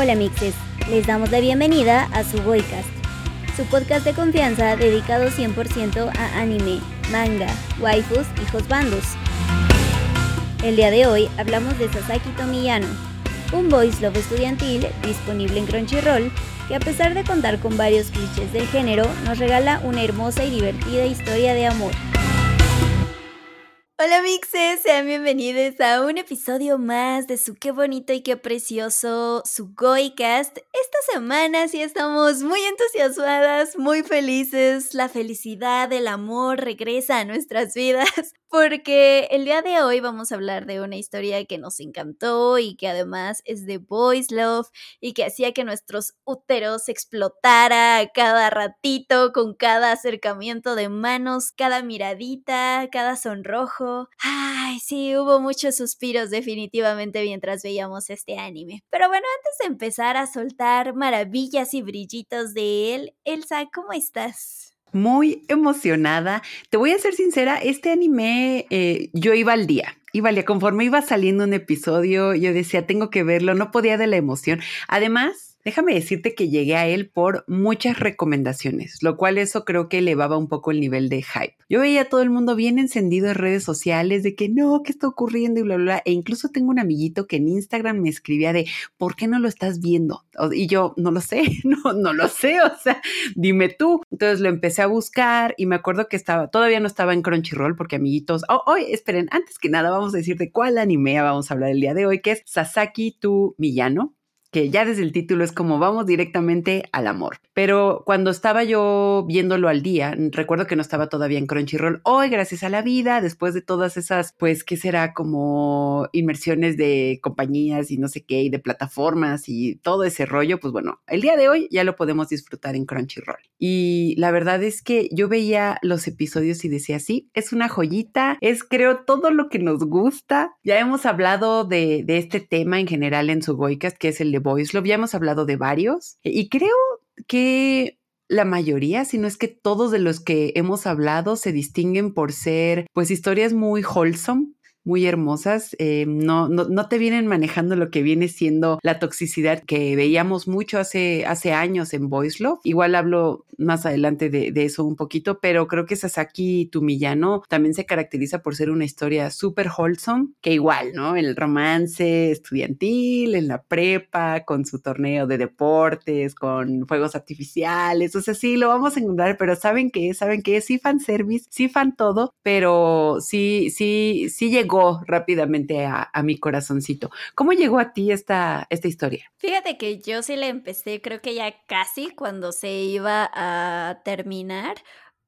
Hola mixes, les damos la bienvenida a su Boycast, su podcast de confianza dedicado 100% a anime, manga, waifus y bandos. El día de hoy hablamos de Sasaki Tomiyano, un voice love estudiantil disponible en Crunchyroll que a pesar de contar con varios clichés del género, nos regala una hermosa y divertida historia de amor. Hola mixes, sean bienvenidos a un episodio más de su qué bonito y qué precioso su Goicast. Esta semana sí estamos muy entusiasmadas, muy felices. La felicidad, el amor regresa a nuestras vidas porque el día de hoy vamos a hablar de una historia que nos encantó y que además es de boys love y que hacía que nuestros úteros explotara cada ratito con cada acercamiento de manos, cada miradita, cada sonrojo. Ay, sí, hubo muchos suspiros definitivamente mientras veíamos este anime. Pero bueno, antes de empezar a soltar maravillas y brillitos de él, Elsa, ¿cómo estás? Muy emocionada. Te voy a ser sincera, este anime eh, yo iba al día. Iba al día, conforme iba saliendo un episodio, yo decía, tengo que verlo, no podía de la emoción. Además, Déjame decirte que llegué a él por muchas recomendaciones, lo cual eso creo que elevaba un poco el nivel de hype. Yo veía a todo el mundo bien encendido en redes sociales de que no, ¿qué está ocurriendo? Y bla, bla, bla. E incluso tengo un amiguito que en Instagram me escribía de, ¿por qué no lo estás viendo? Y yo, no lo sé, no, no lo sé, o sea, dime tú. Entonces lo empecé a buscar y me acuerdo que estaba, todavía no estaba en Crunchyroll porque amiguitos, oh, hoy, esperen, antes que nada vamos a decir de cuál anime vamos a hablar el día de hoy, que es Sasaki tu Miyano que ya desde el título es como vamos directamente al amor. Pero cuando estaba yo viéndolo al día, recuerdo que no estaba todavía en Crunchyroll, hoy gracias a la vida, después de todas esas, pues, ¿qué será? Como inmersiones de compañías y no sé qué, y de plataformas y todo ese rollo, pues bueno, el día de hoy ya lo podemos disfrutar en Crunchyroll. Y la verdad es que yo veía los episodios y decía, sí, es una joyita, es creo todo lo que nos gusta. Ya hemos hablado de, este tema en general en su Goicast, que es el de Voice. Ya hemos hablado de varios y creo que la mayoría, si no es que todos de los que hemos hablado se distinguen por ser pues historias muy wholesome, muy hermosas, eh, no, no, no, te vienen manejando lo que viene siendo la toxicidad que veíamos mucho hace, hace años en Voice Love. Igual hablo más adelante de, de eso un poquito, pero creo que Sasaki Tumillano también se caracteriza por ser una historia súper wholesome, que igual, ¿no? El romance estudiantil, en la prepa, con su torneo de deportes, con fuegos artificiales, o sea, sí, lo vamos a encontrar, pero ¿saben qué? ¿Saben qué? Sí fan service, sí fan todo, pero sí, sí, sí llegó rápidamente a, mi corazoncito. ¿Cómo llegó a ti esta, esta historia? Fíjate que yo sí la empecé, creo que ya casi cuando se iba a terminar,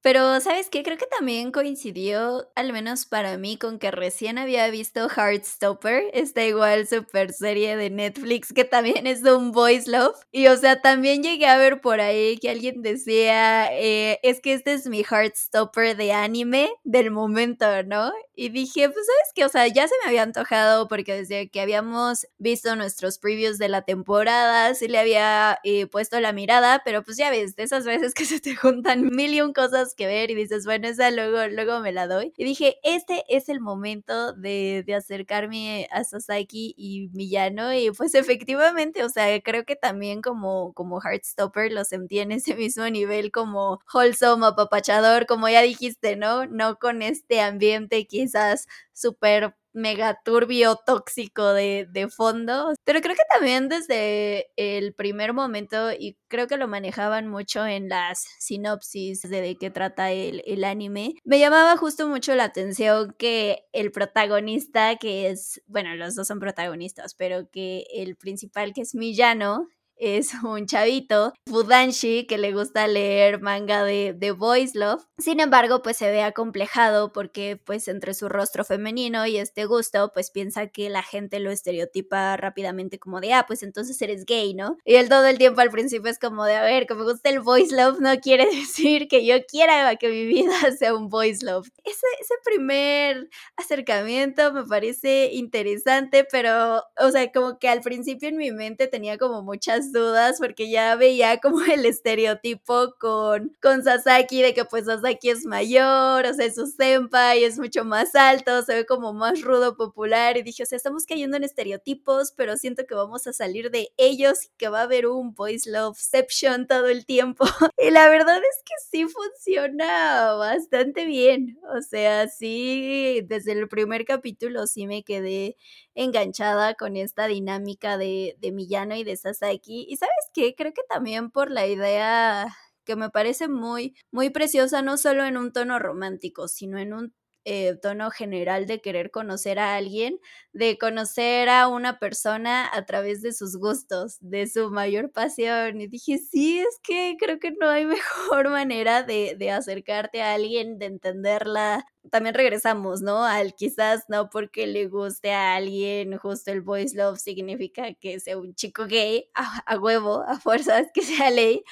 pero, ¿sabes qué? Creo que también coincidió, al menos para mí, con que recién había visto Heartstopper, esta igual super serie de Netflix que también es de un voice love. Y, o sea, también llegué a ver por ahí que alguien decía, eh, es que este es mi Heartstopper de anime del momento, ¿no? Y dije, pues, ¿sabes qué? O sea, ya se me había antojado porque desde que habíamos visto nuestros previews de la temporada, sí le había eh, puesto la mirada, pero pues ya ves, de esas veces que se te juntan mil y un cosas que ver y dices, bueno, esa luego, luego me la doy. Y dije, este es el momento de, de acercarme a Sasaki y Miyano y pues efectivamente, o sea, creo que también como, como Heartstopper lo sentí en ese mismo nivel como wholesome, apapachador, como ya dijiste, ¿no? No con este ambiente quizás súper mega turbio, tóxico de, de, fondo. Pero creo que también desde el primer momento, y creo que lo manejaban mucho en las sinopsis de, de qué trata el, el anime, me llamaba justo mucho la atención que el protagonista, que es, bueno, los dos son protagonistas, pero que el principal, que es Miyano, es un chavito, Fudanshi, que le gusta leer manga de, de Boys Love. Sin embargo, pues se ve acomplejado porque pues entre su rostro femenino y este gusto, pues piensa que la gente lo estereotipa rápidamente como de, ah, pues entonces eres gay, ¿no? Y él todo el tiempo al principio es como de, a ver, que me gusta el Boys Love no quiere decir que yo quiera que mi vida sea un Boys Love. Ese, ese primer acercamiento me parece interesante, pero, o sea, como que al principio en mi mente tenía como muchas dudas porque ya veía como el estereotipo con, con Sasaki de que pues Sasaki es mayor, o sea, es su senpai, es mucho más alto, se ve como más rudo, popular y dije, o sea, estamos cayendo en estereotipos, pero siento que vamos a salir de ellos y que va a haber un boys loveception todo el tiempo. y la verdad es que sí funciona bastante bien, o sea, sí, desde el primer capítulo sí me quedé enganchada con esta dinámica de, de Miyano y de Sasaki. Y sabes qué, creo que también por la idea que me parece muy, muy preciosa, no solo en un tono romántico, sino en un eh, tono general de querer conocer a alguien, de conocer a una persona a través de sus gustos, de su mayor pasión. Y dije, sí, es que creo que no hay mejor manera de, de acercarte a alguien, de entenderla. También regresamos, ¿no? Al quizás no porque le guste a alguien, justo el boys love significa que sea un chico gay, a, a huevo, a fuerzas que sea ley,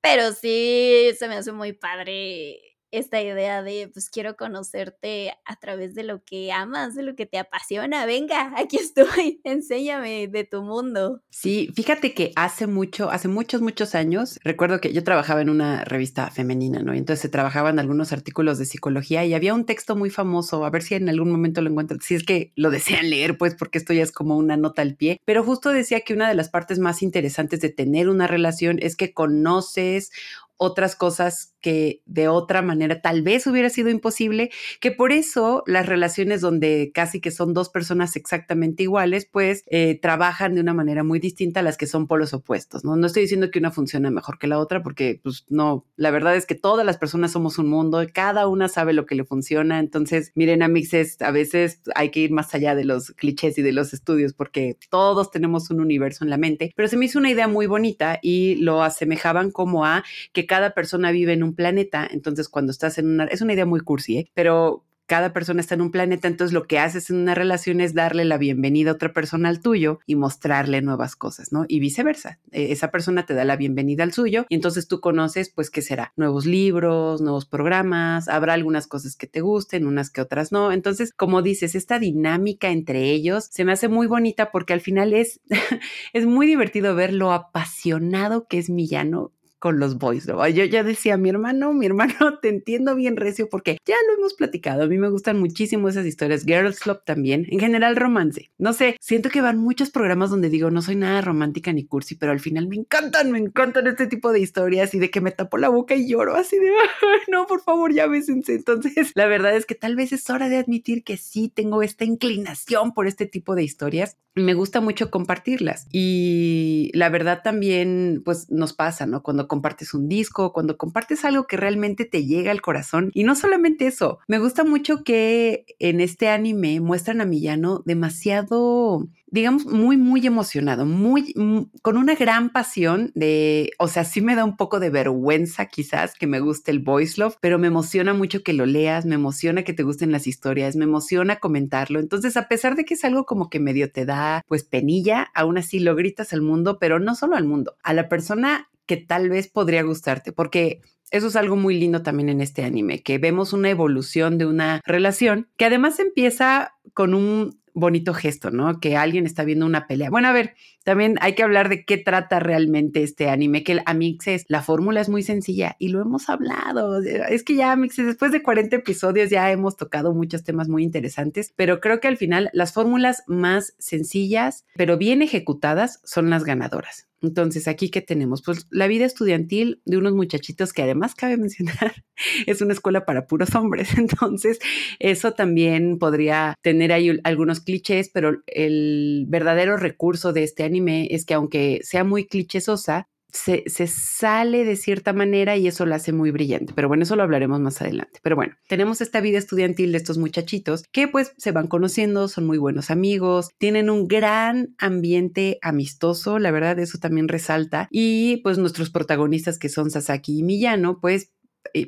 pero sí se me hace muy padre esta idea de, pues quiero conocerte a través de lo que amas, de lo que te apasiona. Venga, aquí estoy, enséñame de tu mundo. Sí, fíjate que hace mucho, hace muchos, muchos años, recuerdo que yo trabajaba en una revista femenina, ¿no? Y entonces se trabajaban algunos artículos de psicología y había un texto muy famoso, a ver si en algún momento lo encuentro, si es que lo desean leer, pues porque esto ya es como una nota al pie, pero justo decía que una de las partes más interesantes de tener una relación es que conoces otras cosas que de otra manera tal vez hubiera sido imposible, que por eso las relaciones donde casi que son dos personas exactamente iguales, pues eh, trabajan de una manera muy distinta a las que son polos opuestos, ¿no? No estoy diciendo que una funcione mejor que la otra, porque pues no, la verdad es que todas las personas somos un mundo, cada una sabe lo que le funciona, entonces miren a mixes, a veces hay que ir más allá de los clichés y de los estudios, porque todos tenemos un universo en la mente, pero se me hizo una idea muy bonita y lo asemejaban como a que cada persona vive en un planeta, entonces cuando estás en una, es una idea muy cursi, ¿eh? pero cada persona está en un planeta, entonces lo que haces en una relación es darle la bienvenida a otra persona al tuyo y mostrarle nuevas cosas, ¿no? Y viceversa. E, esa persona te da la bienvenida al suyo y entonces tú conoces, pues, ¿qué será? Nuevos libros, nuevos programas, habrá algunas cosas que te gusten, unas que otras no. Entonces, como dices, esta dinámica entre ellos se me hace muy bonita porque al final es, es muy divertido ver lo apasionado que es Millano con los boys. ¿no? Yo ya decía, mi hermano, mi hermano, te entiendo bien recio porque ya lo hemos platicado. A mí me gustan muchísimo esas historias. Girls Club también. En general, romance. No sé, siento que van muchos programas donde digo, no soy nada romántica ni cursi, pero al final me encantan, me encantan este tipo de historias y de que me tapo la boca y lloro así de, no, por favor, ya bésense. Entonces, la verdad es que tal vez es hora de admitir que sí tengo esta inclinación por este tipo de historias. Me gusta mucho compartirlas. Y la verdad también, pues nos pasa, ¿no? Cuando compartes un disco, cuando compartes algo que realmente te llega al corazón. Y no solamente eso, me gusta mucho que en este anime muestran a Millano demasiado digamos, muy, muy emocionado, muy, con una gran pasión de, o sea, sí me da un poco de vergüenza quizás que me guste el voice love, pero me emociona mucho que lo leas, me emociona que te gusten las historias, me emociona comentarlo. Entonces, a pesar de que es algo como que medio te da, pues, penilla, aún así lo gritas al mundo, pero no solo al mundo, a la persona que tal vez podría gustarte, porque eso es algo muy lindo también en este anime, que vemos una evolución de una relación que además empieza con un bonito gesto, ¿no? Que alguien está viendo una pelea. Bueno, a ver, también hay que hablar de qué trata realmente este anime, que a Mixes la fórmula es muy sencilla y lo hemos hablado. Es que ya Mixes, después de 40 episodios ya hemos tocado muchos temas muy interesantes, pero creo que al final las fórmulas más sencillas, pero bien ejecutadas, son las ganadoras. Entonces, aquí que tenemos, pues la vida estudiantil de unos muchachitos que además cabe mencionar, es una escuela para puros hombres. Entonces, eso también podría tener ahí algunos clichés, pero el verdadero recurso de este anime es que aunque sea muy clichésosa, se, sale de cierta manera y eso la hace muy brillante. Pero bueno, eso lo hablaremos más adelante. Pero bueno, tenemos esta vida estudiantil de estos muchachitos que pues se van conociendo, son muy buenos amigos, tienen un gran ambiente amistoso, la verdad eso también resalta. Y pues nuestros protagonistas que son Sasaki y Miyano, pues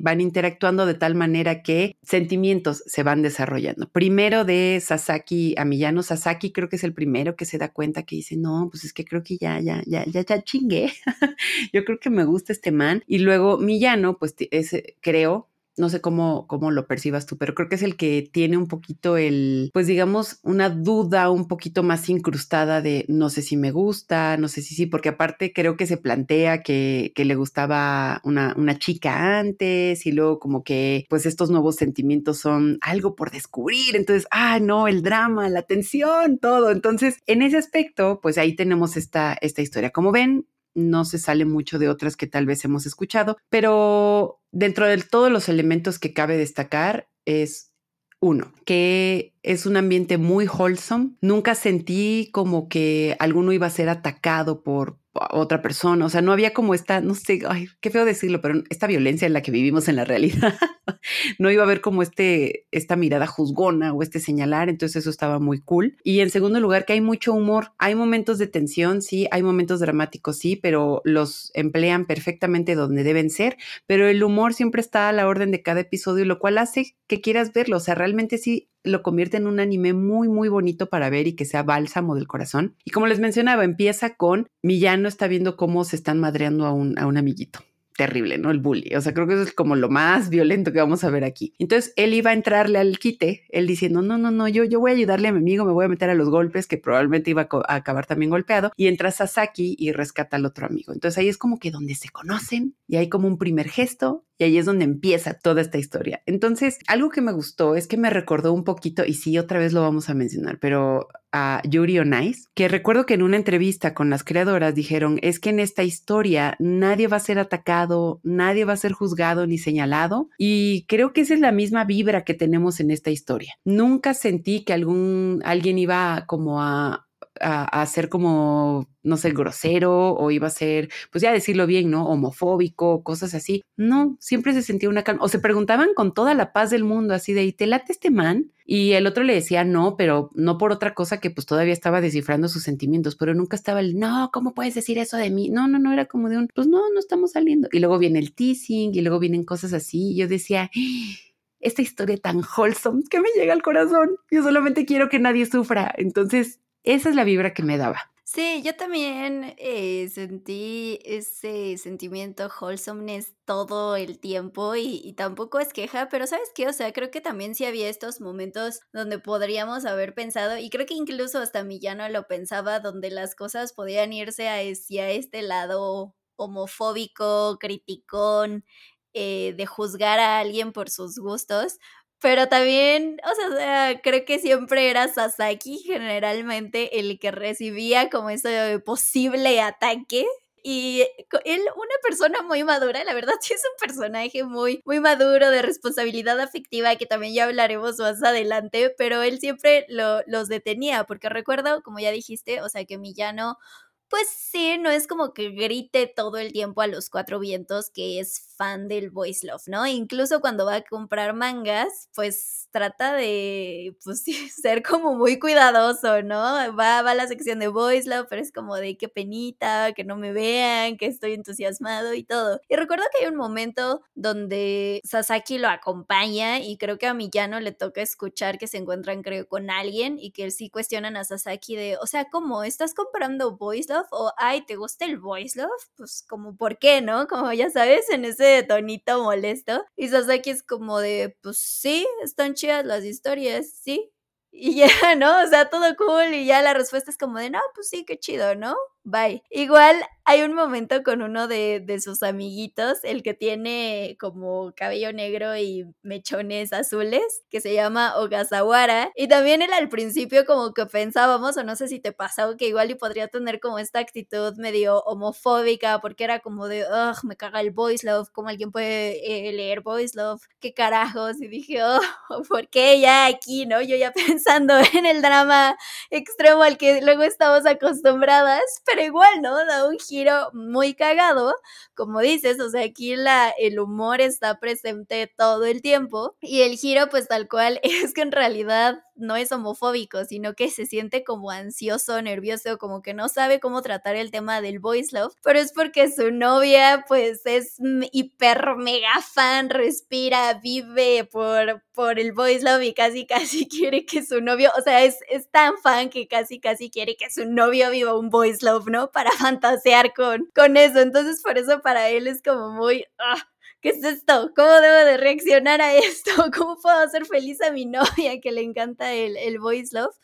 van interactuando de tal manera que sentimientos se van desarrollando. Primero de Sasaki a Millano, Sasaki creo que es el primero que se da cuenta que dice, no, pues es que creo que ya, ya, ya, ya, ya chingué. Yo creo que me gusta este man. Y luego Millano, pues creo no sé cómo, cómo lo percibas tú, pero creo que es el que tiene un poquito el, pues digamos, una duda un poquito más incrustada de no sé si me gusta, no sé si sí, porque aparte creo que se plantea que, le gustaba una, una chica antes y luego como que pues estos nuevos sentimientos son algo por descubrir, entonces, ah, no, el drama, la tensión, todo. Entonces, en ese aspecto, pues ahí tenemos esta, esta historia. Como ven, no se sale mucho de otras que tal vez hemos escuchado, pero dentro de todos los elementos que cabe destacar es uno, que es un ambiente muy wholesome. Nunca sentí como que alguno iba a ser atacado por otra persona. O sea, no había como esta, no sé, ay, qué feo decirlo, pero esta violencia en la que vivimos en la realidad. no iba a haber como este, esta mirada juzgona o este señalar. Entonces eso estaba muy cool. Y en segundo lugar, que hay mucho humor. Hay momentos de tensión, sí, hay momentos dramáticos, sí, pero los emplean perfectamente donde deben ser. Pero el humor siempre está a la orden de cada episodio, lo cual hace que quieras verlo. O sea, realmente sí lo convierte en un anime muy, muy bonito para ver y que sea bálsamo del corazón. Y como les mencionaba, empieza con Millano está viendo cómo se están madreando a un, a un amiguito terrible, ¿no? El bully. O sea, creo que eso es como lo más violento que vamos a ver aquí. Entonces, él iba a entrarle al quite, él diciendo, no, no, no, yo, yo voy a ayudarle a mi amigo, me voy a meter a los golpes, que probablemente iba a, acabar también golpeado, y entra Sasaki y rescata al otro amigo. Entonces, ahí es como que donde se conocen y hay como un primer gesto y ahí es donde empieza toda esta historia. Entonces, algo que me gustó es que me recordó un poquito, y sí, otra vez lo vamos a mencionar, pero a Yuri on Ice, que recuerdo que en una entrevista con las creadoras dijeron, es que en esta historia nadie va a ser atacado, nadie va a ser juzgado ni señalado, y creo que esa es la misma vibra que tenemos en esta historia. Nunca sentí que algún, alguien iba como a a, ser como, no sé, grosero o iba a ser, pues ya decirlo bien, ¿no? Homofóbico, cosas así. No, siempre se sentía una calma. O se preguntaban con toda la paz del mundo, así de, ¿y te late este man? Y el otro le decía no, pero no por otra cosa que pues todavía estaba descifrando sus sentimientos, pero nunca estaba el, no, ¿cómo puedes decir eso de mí? No, no, no, era como de un, pues no, no estamos saliendo. Y luego viene el teasing y luego vienen cosas así. Y yo decía, esta historia tan wholesome que me llega al corazón. Yo solamente quiero que nadie sufra. Entonces, esa es la vibra que me daba. Sí, yo también eh, sentí ese sentimiento wholesomeness todo el tiempo y, tampoco es queja, pero ¿sabes qué? O sea, creo que también sí había estos momentos donde podríamos haber pensado, y creo que incluso hasta Millano lo pensaba, donde las cosas podían irse hacia este lado homofóbico, criticón, eh, de juzgar a alguien por sus gustos, pero también, o sea, creo que siempre era Sasaki generalmente el que recibía como ese posible ataque. Y él, una persona muy madura, la verdad es un personaje muy, muy maduro de responsabilidad afectiva que también ya hablaremos más adelante, pero él siempre lo, los detenía, porque recuerdo, como ya dijiste, o sea, que Millano pues sí, no es como que grite todo el tiempo a los cuatro vientos que es fan del voice love, ¿no? Incluso cuando va a comprar mangas, pues trata de, pues ser como muy cuidadoso, ¿no? Va, va a la sección de voice love, pero es como de qué penita, que no me vean, que estoy entusiasmado y todo. Y recuerdo que hay un momento donde Sasaki lo acompaña y creo que a Miyano le toca escuchar que se encuentran, creo, con alguien y que sí cuestionan a Sasaki de, o sea, ¿cómo? ¿Estás comprando voice love? O, ay, ¿te gusta el voice love? Pues como, ¿por qué, no? Como ya sabes, en ese tonito molesto. Y Sasaki es como de, pues sí, están chidas las historias, sí. Y ya, ¿no? O sea, todo cool. Y ya la respuesta es como de, no, pues sí, qué chido, ¿no? Bye. Igual hay un momento con uno de, de, sus amiguitos, el que tiene como cabello negro y mechones azules, que se llama Ogasawara. Y también él al principio como que pensábamos, o no sé si te pasó, que igual y podría tener como esta actitud medio homofóbica, porque era como de, ugh, me caga el voice love, ¿cómo alguien puede eh, leer voice love? ¿Qué carajos? Y dije, oh, ¿por qué ya aquí, no? Yo ya pensando en el drama extremo al que luego estamos acostumbradas, pero igual, ¿no? Da un giro muy cagado, como dices, o sea, aquí la, el humor está presente todo el tiempo y el giro pues tal cual es que en realidad no es homofóbico, sino que se siente como ansioso, nervioso, como que no sabe cómo tratar el tema del voice love, pero es porque su novia pues es hiper mega fan, respira, vive por, por el voice love y casi casi quiere que su novio, o sea, es, es tan fan que casi casi quiere que su novio viva un voice love, ¿no? Para fantasear con, con eso, entonces por eso para él es como muy... Ah, ¿qué es esto? ¿Cómo debo de reaccionar a esto? ¿Cómo puedo hacer feliz a mi novia que le encanta el, el voice love?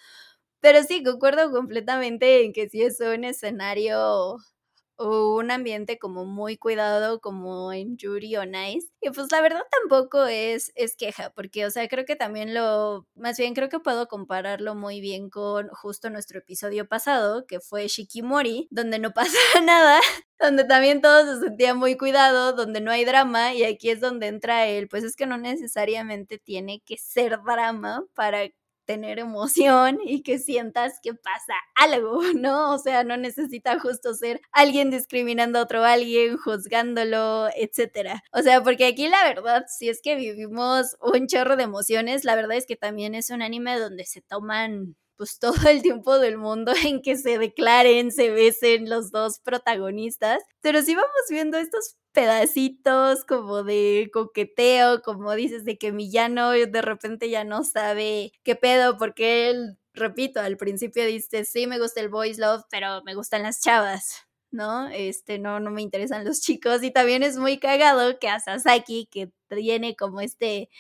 Pero sí, concuerdo completamente en que sí es un escenario un ambiente como muy cuidado como en Yuri o Nice. Y pues la verdad tampoco es, es queja, porque o sea, creo que también lo, más bien creo que puedo compararlo muy bien con justo nuestro episodio pasado, que fue Shikimori, donde no pasa nada, donde también todo se sentía muy cuidado, donde no hay drama, y aquí es donde entra él, pues es que no necesariamente tiene que ser drama para tener emoción y que sientas que pasa algo, ¿no? O sea, no necesita justo ser alguien discriminando a otro alguien, juzgándolo, etcétera. O sea, porque aquí la verdad, si es que vivimos un chorro de emociones, la verdad es que también es un anime donde se toman pues todo el tiempo del mundo en que se declaren, se besen los dos protagonistas, pero si vamos viendo estos pedacitos como de coqueteo, como dices, de que Millano de repente ya no sabe qué pedo, porque él, repito, al principio dice, sí me gusta el boys love, pero me gustan las chavas. ¿no? Este, no, no me interesan los chicos. Y también es muy cagado que a Sasaki, que tiene como este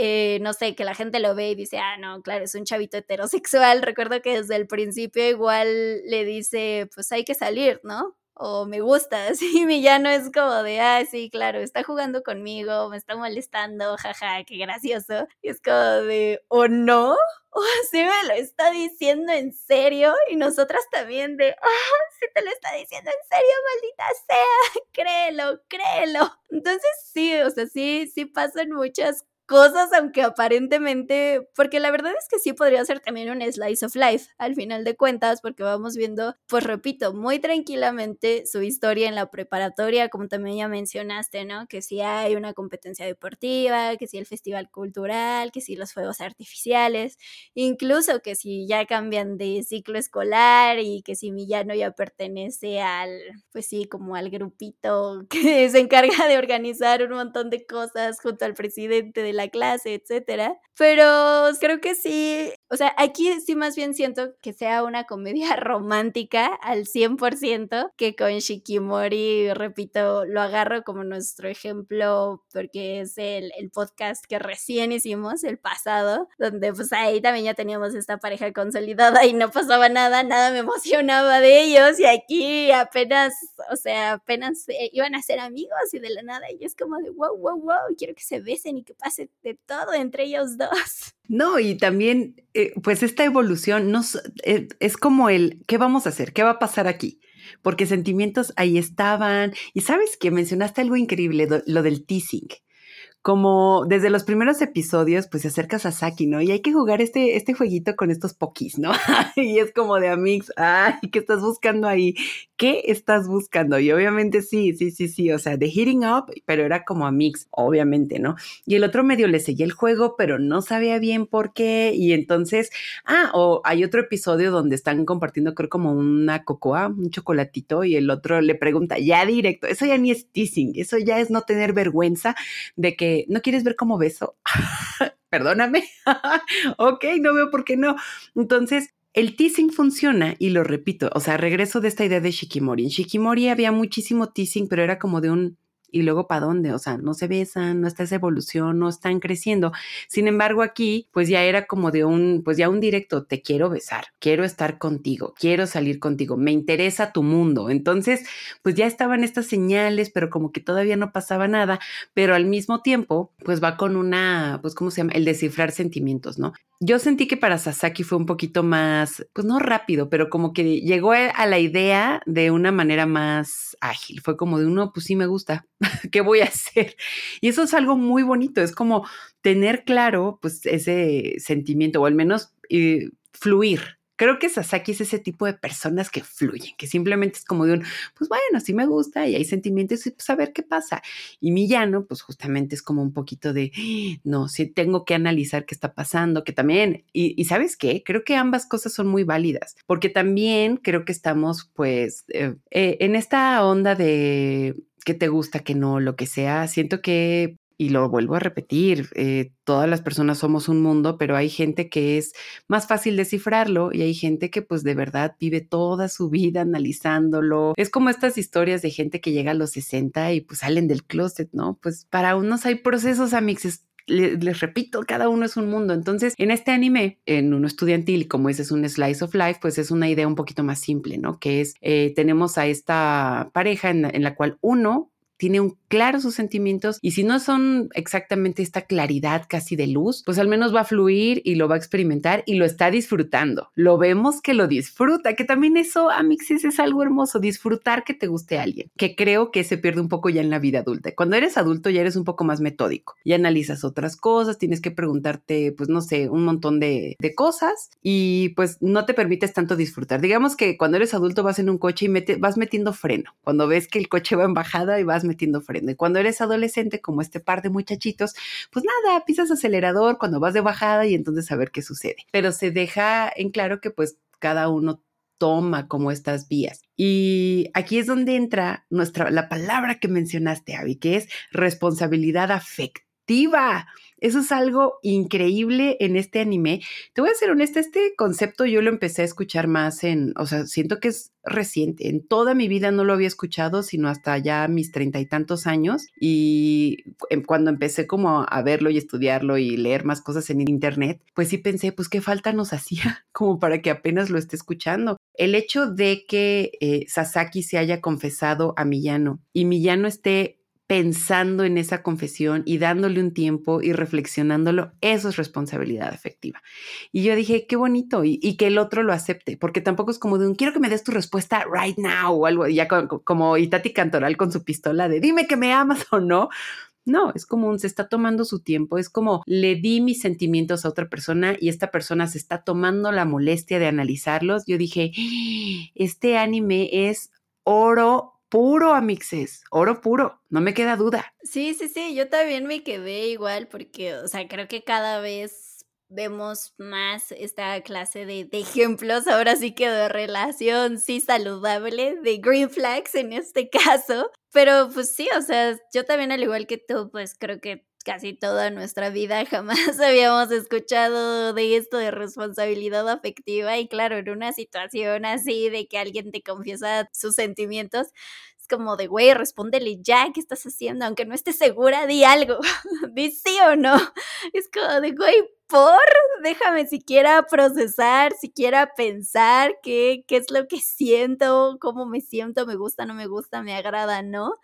eh, no sé, que la gente lo ve y dice, ah, no, claro, es un chavito heterosexual. Recuerdo que desde el principio igual le dice, pues hay que salir, ¿no? O me gustas. Y mi no es como de, ah, sí, claro, está jugando conmigo, me está molestando, jaja, qué gracioso. Y es como de, ¿o no? ¿O sí me lo está diciendo en serio? Y nosotras también de, ah, sí te lo está diciendo en serio, maldita sea, créelo, créelo. Entonces sí, o sea, sí, sí pasan muchas cosas, aunque aparentemente, porque la verdad es que sí podría ser también un slice of life, al final de cuentas, porque vamos viendo, pues repito, muy tranquilamente su historia en la preparatoria, como también ya mencionaste, ¿no? Que si hay una competencia deportiva, que si el festival cultural, que si los fuegos artificiales, incluso que si ya cambian de ciclo escolar y que si Millano ya pertenece al, pues sí, como al grupito que se encarga de organizar un montón de cosas junto al presidente de la clase, etcétera. Pero creo que sí, o sea, aquí sí más bien siento que sea una comedia romántica al 100%, que con Shikimori, repito, lo agarro como nuestro ejemplo porque es el, el podcast que recién hicimos, el pasado, donde pues ahí también ya teníamos esta pareja consolidada y no pasaba nada, nada me emocionaba de ellos y aquí apenas, o sea, apenas eh, iban a ser amigos y de la nada y es como de wow, wow, wow, quiero que se besen y que pase de todo entre ellos dos. No, y también, eh, pues esta evolución nos, eh, es como el, ¿qué vamos a hacer? ¿Qué va a pasar aquí? Porque sentimientos ahí estaban. Y sabes que mencionaste algo increíble, lo del teasing como desde los primeros episodios, pues se acerca a Sasaki, ¿no? Y hay que jugar este, este jueguito con estos pokis, ¿no? y es como de Amix, ay, ¿qué estás buscando ahí? ¿Qué estás buscando? Y obviamente sí, sí, sí, sí, o sea, de Hitting Up, pero era como Amix, obviamente, ¿no? Y el otro medio le seguía el juego, pero no sabía bien por qué. Y entonces, ah, o hay otro episodio donde están compartiendo, creo, como una cocoa, un chocolatito, y el otro le pregunta, ya directo, eso ya ni es teasing, eso ya es no tener vergüenza de que ¿no quieres ver cómo beso? Perdóname. ok, no veo por qué no. Entonces, el teasing funciona y lo repito, o sea, regreso de esta idea de Shikimori. En Shikimori había muchísimo teasing, pero era como de un y luego para dónde, o sea, no se besan, no está esa evolución, no están creciendo. Sin embargo, aquí pues ya era como de un, pues ya un directo, te quiero besar, quiero estar contigo, quiero salir contigo, me interesa tu mundo. Entonces, pues ya estaban estas señales, pero como que todavía no pasaba nada, pero al mismo tiempo, pues va con una, pues, ¿cómo se llama? El descifrar sentimientos, ¿no? Yo sentí que para Sasaki fue un poquito más, pues no rápido, pero como que llegó a la idea de una manera más ágil. Fue como de uno, pues sí me gusta, ¿qué voy a hacer? Y eso es algo muy bonito, es como tener claro, pues ese sentimiento, o al menos eh, fluir Creo que Sasaki es ese tipo de personas que fluyen, que simplemente es como de un, pues bueno, sí me gusta y hay sentimientos y pues a ver qué pasa. Y Millano, pues justamente es como un poquito de, no, sí tengo que analizar qué está pasando, que también, y, sabes qué, creo que ambas cosas son muy válidas, porque también creo que estamos pues eh, eh, en esta onda de que te gusta, que no, lo que sea, siento que y lo vuelvo a repetir, eh, todas las personas somos un mundo, pero hay gente que es más fácil descifrarlo y hay gente que pues de verdad vive toda su vida analizándolo. Es como estas historias de gente que llega a los 60 y pues salen del closet, ¿no? Pues para unos hay procesos, amixes, les, repito, cada uno es un mundo. Entonces, en este anime, en uno estudiantil, como ese es un slice of life, pues es una idea un poquito más simple, ¿no? Que es, eh, tenemos a esta pareja en la cual uno tiene un claro sus sentimientos y si no son exactamente esta claridad casi de luz, pues al menos va a fluir y lo va a experimentar y lo está disfrutando. Lo vemos que lo disfruta, que también eso, Amixis, es algo hermoso, disfrutar que te guste alguien, que creo que se pierde un poco ya en la vida adulta. Cuando eres adulto ya eres un poco más metódico, y analizas otras cosas, tienes que preguntarte, pues no sé, un montón de, de cosas y pues no te permites tanto disfrutar. Digamos que cuando eres adulto vas en un coche y vas metiendo freno. Cuando ves que el coche va en bajada y vas metiendo freno. Cuando eres adolescente, como este par de muchachitos, pues nada, pisas acelerador cuando vas de bajada y entonces a ver qué sucede. Pero se deja en claro que pues cada uno toma como estas vías. Y aquí es donde entra nuestra, la palabra que mencionaste, Avi, que es responsabilidad afectiva. Eso es algo increíble en este anime. Te voy a ser honesta, este concepto yo lo empecé a escuchar más en, o sea, siento que es reciente. En toda mi vida no lo había escuchado, sino hasta ya mis treinta y tantos años. Y em, cuando empecé como a verlo y estudiarlo y leer más cosas en internet, pues sí pensé, pues qué falta nos hacía como para que apenas lo esté escuchando. El hecho de que eh, Sasaki se haya confesado a Millano y Millano esté pensando en esa confesión y dándole un tiempo y reflexionándolo, eso es responsabilidad afectiva. Y yo dije, qué bonito, y, que el otro lo acepte, porque tampoco es como de un, quiero que me des tu respuesta right now o algo, ya como, Itati Cantoral con su pistola de, dime que me amas o no. No, es como un, se está tomando su tiempo, es como le di mis sentimientos a otra persona y esta persona se está tomando la molestia de analizarlos. Yo dije, este anime es oro puro, amixes, oro puro, no me queda duda. Sí, sí, sí, yo también me quedé igual porque, o sea, creo que cada vez vemos más esta clase de, ejemplos, ahora sí que de relación, sí, saludable, de green flags en este caso, pero pues sí, o sea, yo también al igual que tú, pues creo que casi toda nuestra vida jamás habíamos escuchado de esto de responsabilidad afectiva y claro, en una situación así de que alguien te confiesa sus sentimientos, es como de, güey, respóndele ya, ¿qué estás haciendo? Aunque no estés segura, di algo, di sí o no. Es como de, güey, por, déjame siquiera procesar, siquiera pensar qué, qué es lo que siento, cómo me siento, me gusta, no me gusta, me agrada, ¿no?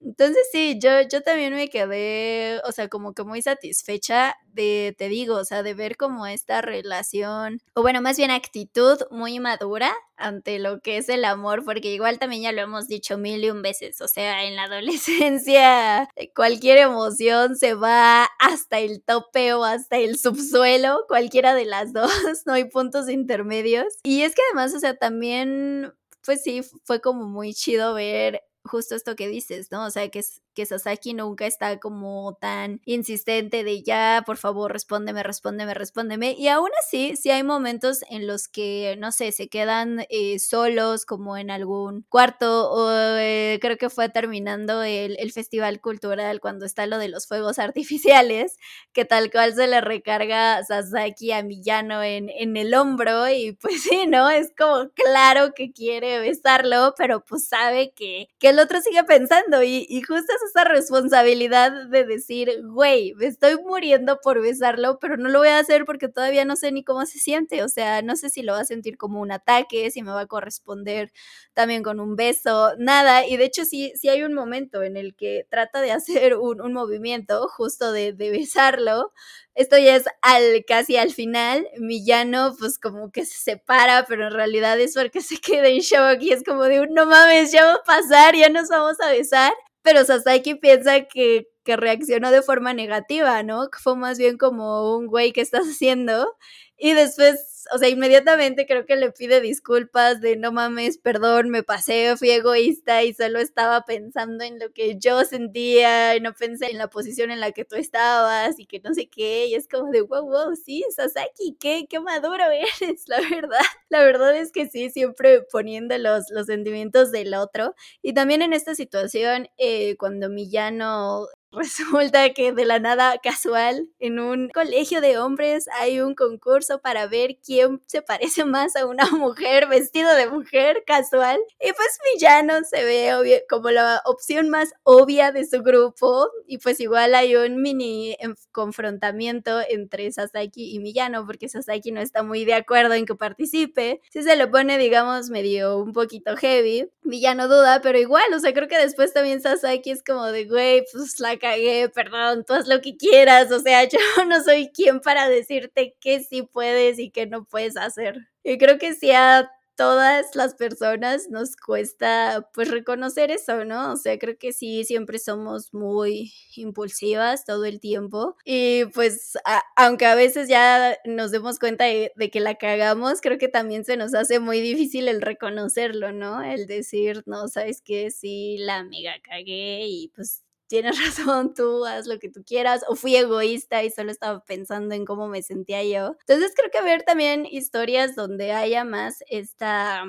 Entonces sí, yo, yo también me quedé, o sea, como que muy satisfecha de, te digo, o sea, de ver como esta relación, o bueno, más bien actitud muy madura ante lo que es el amor, porque igual también ya lo hemos dicho mil y un veces, o sea, en la adolescencia cualquier emoción se va hasta el tope o hasta el subsuelo, cualquiera de las dos, no hay puntos intermedios. Y es que además, o sea, también pues sí, fue como muy chido ver justo esto que dices, ¿no? O sea, que, que Sasaki nunca está como tan insistente de ya, por favor, respóndeme, respóndeme, respóndeme. Y aún así, sí hay momentos en los que, no sé, se quedan eh, solos como en algún cuarto o eh, creo que fue terminando el, el, festival cultural cuando está lo de los fuegos artificiales, que tal cual se le recarga Sasaki a Millano en, en el hombro y pues sí, ¿no? Es como claro que quiere besarlo, pero pues sabe que, que el otro sigue pensando y, y justo es esa responsabilidad de decir, güey, me estoy muriendo por besarlo, pero no lo voy a hacer porque todavía no sé ni cómo se siente, o sea, no sé si lo va a sentir como un ataque, si me va a corresponder también con un beso, nada, y de hecho sí, sí hay un momento en el que trata de hacer un, un movimiento justo de, de besarlo, esto ya es al casi al final. Millano, pues como que se separa, pero en realidad es porque se queda en shock y es como de no mames, ya va a pasar, ya nos vamos a besar. Pero Sasaki piensa que, que reaccionó de forma negativa, ¿no? Fue más bien como un güey que estás haciendo. Y después o sea, inmediatamente creo que le pide disculpas de no mames, perdón, me pasé, fui egoísta y solo estaba pensando en lo que yo sentía y no pensé en la posición en la que tú estabas y que no sé qué. Y es como de, wow, wow, sí, Sasaki, qué, qué maduro eres, la verdad. La verdad es que sí, siempre poniendo los, los sentimientos del otro. Y también en esta situación, eh, cuando Millano Resulta que de la nada casual, en un colegio de hombres hay un concurso para ver quién se parece más a una mujer vestido de mujer casual. Y pues Villano se ve como la opción más obvia de su grupo. Y pues igual hay un mini confrontamiento entre Sasaki y Millano, porque Sasaki no está muy de acuerdo en que participe. Si se lo pone, digamos, medio un poquito heavy. Villano duda, pero igual, o sea, creo que después también Sasaki es como de, güey, pues la cagué, perdón, tú haz lo que quieras, o sea, yo no soy quien para decirte qué sí puedes y qué no puedes hacer. Y creo que sí a todas las personas nos cuesta pues reconocer eso, ¿no? O sea, creo que sí, siempre somos muy impulsivas todo el tiempo y pues aunque a veces ya nos demos cuenta de, que la cagamos, creo que también se nos hace muy difícil el reconocerlo, ¿no? El decir, no, sabes que sí, la mega cagué y pues tienes razón, tú haz lo que tú quieras, o fui egoísta y solo estaba pensando en cómo me sentía yo. Entonces creo que ver también historias donde haya más esta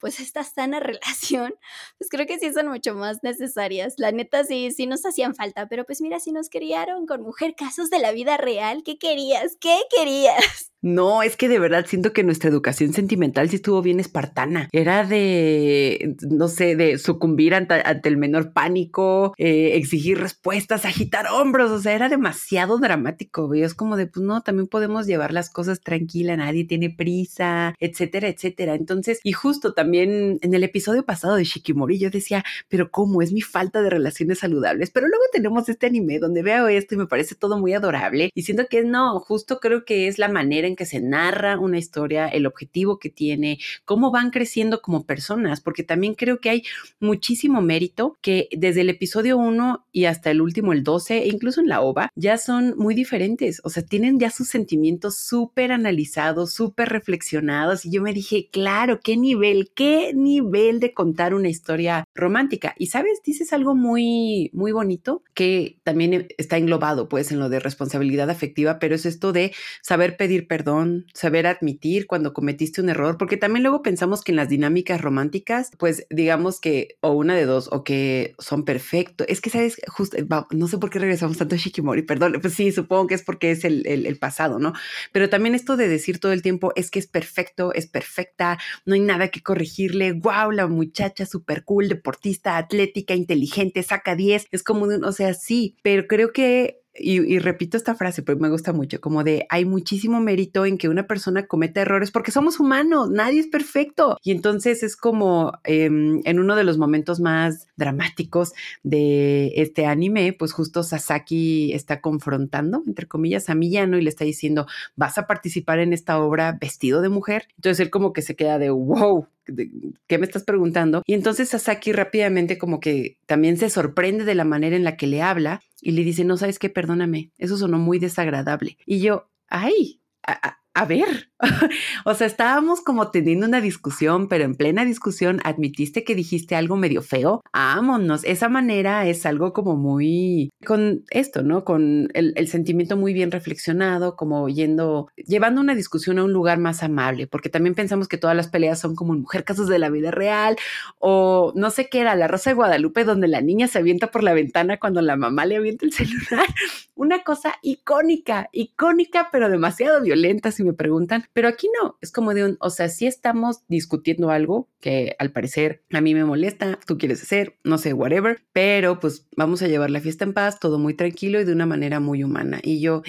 pues esta sana relación, pues creo que sí son mucho más necesarias. La neta sí, sí nos hacían falta, pero pues mira, si nos criaron con mujer casos de la vida real, ¿qué querías? ¿Qué querías? No, es que de verdad siento que nuestra educación sentimental sí estuvo bien espartana. Era de, no sé, de sucumbir ante, el menor pánico, eh, exigir respuestas, agitar hombros, o sea, era demasiado dramático. Es como de, pues no, también podemos llevar las cosas tranquila, nadie tiene prisa, etcétera, etcétera. Entonces, y justo también en el episodio pasado de Shikimori yo decía, pero ¿cómo es mi falta de relaciones saludables? Pero luego tenemos este anime donde veo esto y me parece todo muy adorable y siento que no, justo creo que es la manera en que se narra una historia, el objetivo que tiene, cómo van creciendo como personas, porque también creo que hay muchísimo mérito que desde el episodio 1 y hasta el último, el 12, e incluso en la OVA, ya son muy diferentes, o sea, tienen ya sus sentimientos súper analizados, súper reflexionados, y yo me dije, claro, qué nivel, qué nivel de contar una historia romántica. Y sabes, dices algo muy, muy bonito que también está englobado pues en lo de responsabilidad afectiva, pero es esto de saber pedir perdón perdón, saber admitir cuando cometiste un error, porque también luego pensamos que en las dinámicas románticas, pues digamos que o una de dos, o que son perfectos. Es que, ¿sabes? Justo, no sé por qué regresamos tanto a Shikimori, perdón, pues sí, supongo que es porque es el, el, pasado, ¿no? Pero también esto de decir todo el tiempo es que es perfecto, es perfecta, no hay nada que corregirle, wow, la muchacha súper cool, deportista, atlética, inteligente, saca 10, es como, o sea, sí, pero creo que y, repito esta frase, pero me gusta mucho, como de hay muchísimo mérito en que una persona cometa errores porque somos humanos, nadie es perfecto. Y entonces es como em, en uno de los momentos más dramáticos de este anime, pues justo Sasaki está confrontando, entre comillas, a Miyano y le está diciendo, vas a participar en esta obra vestido de mujer. Entonces él como que se queda de, wow, ¿qué me estás preguntando? Y entonces Sasaki rápidamente como que también se sorprende de la manera en la que le habla y le dice, no sabes qué, perdóname, eso sonó muy desagradable. Y yo, ay, a ver, o sea, estábamos como teniendo una discusión, pero en plena discusión admitiste que dijiste algo medio feo. Vámonos, esa manera es algo como muy con esto, ¿no? Con el, el, sentimiento muy bien reflexionado, como yendo, llevando una discusión a un lugar más amable, porque también pensamos que todas las peleas son como en mujer casos de la vida real, o no sé qué era, la Rosa de Guadalupe, donde la niña se avienta por la ventana cuando la mamá le avienta el celular. Una cosa icónica, icónica, pero demasiado violenta, si me preguntan, pero aquí no, es como de un, o sea, si estamos discutiendo algo que al parecer a mí me molesta, tú quieres hacer, no sé, whatever, pero pues vamos a llevar la fiesta en paz, todo muy tranquilo y de una manera muy humana. Y yo,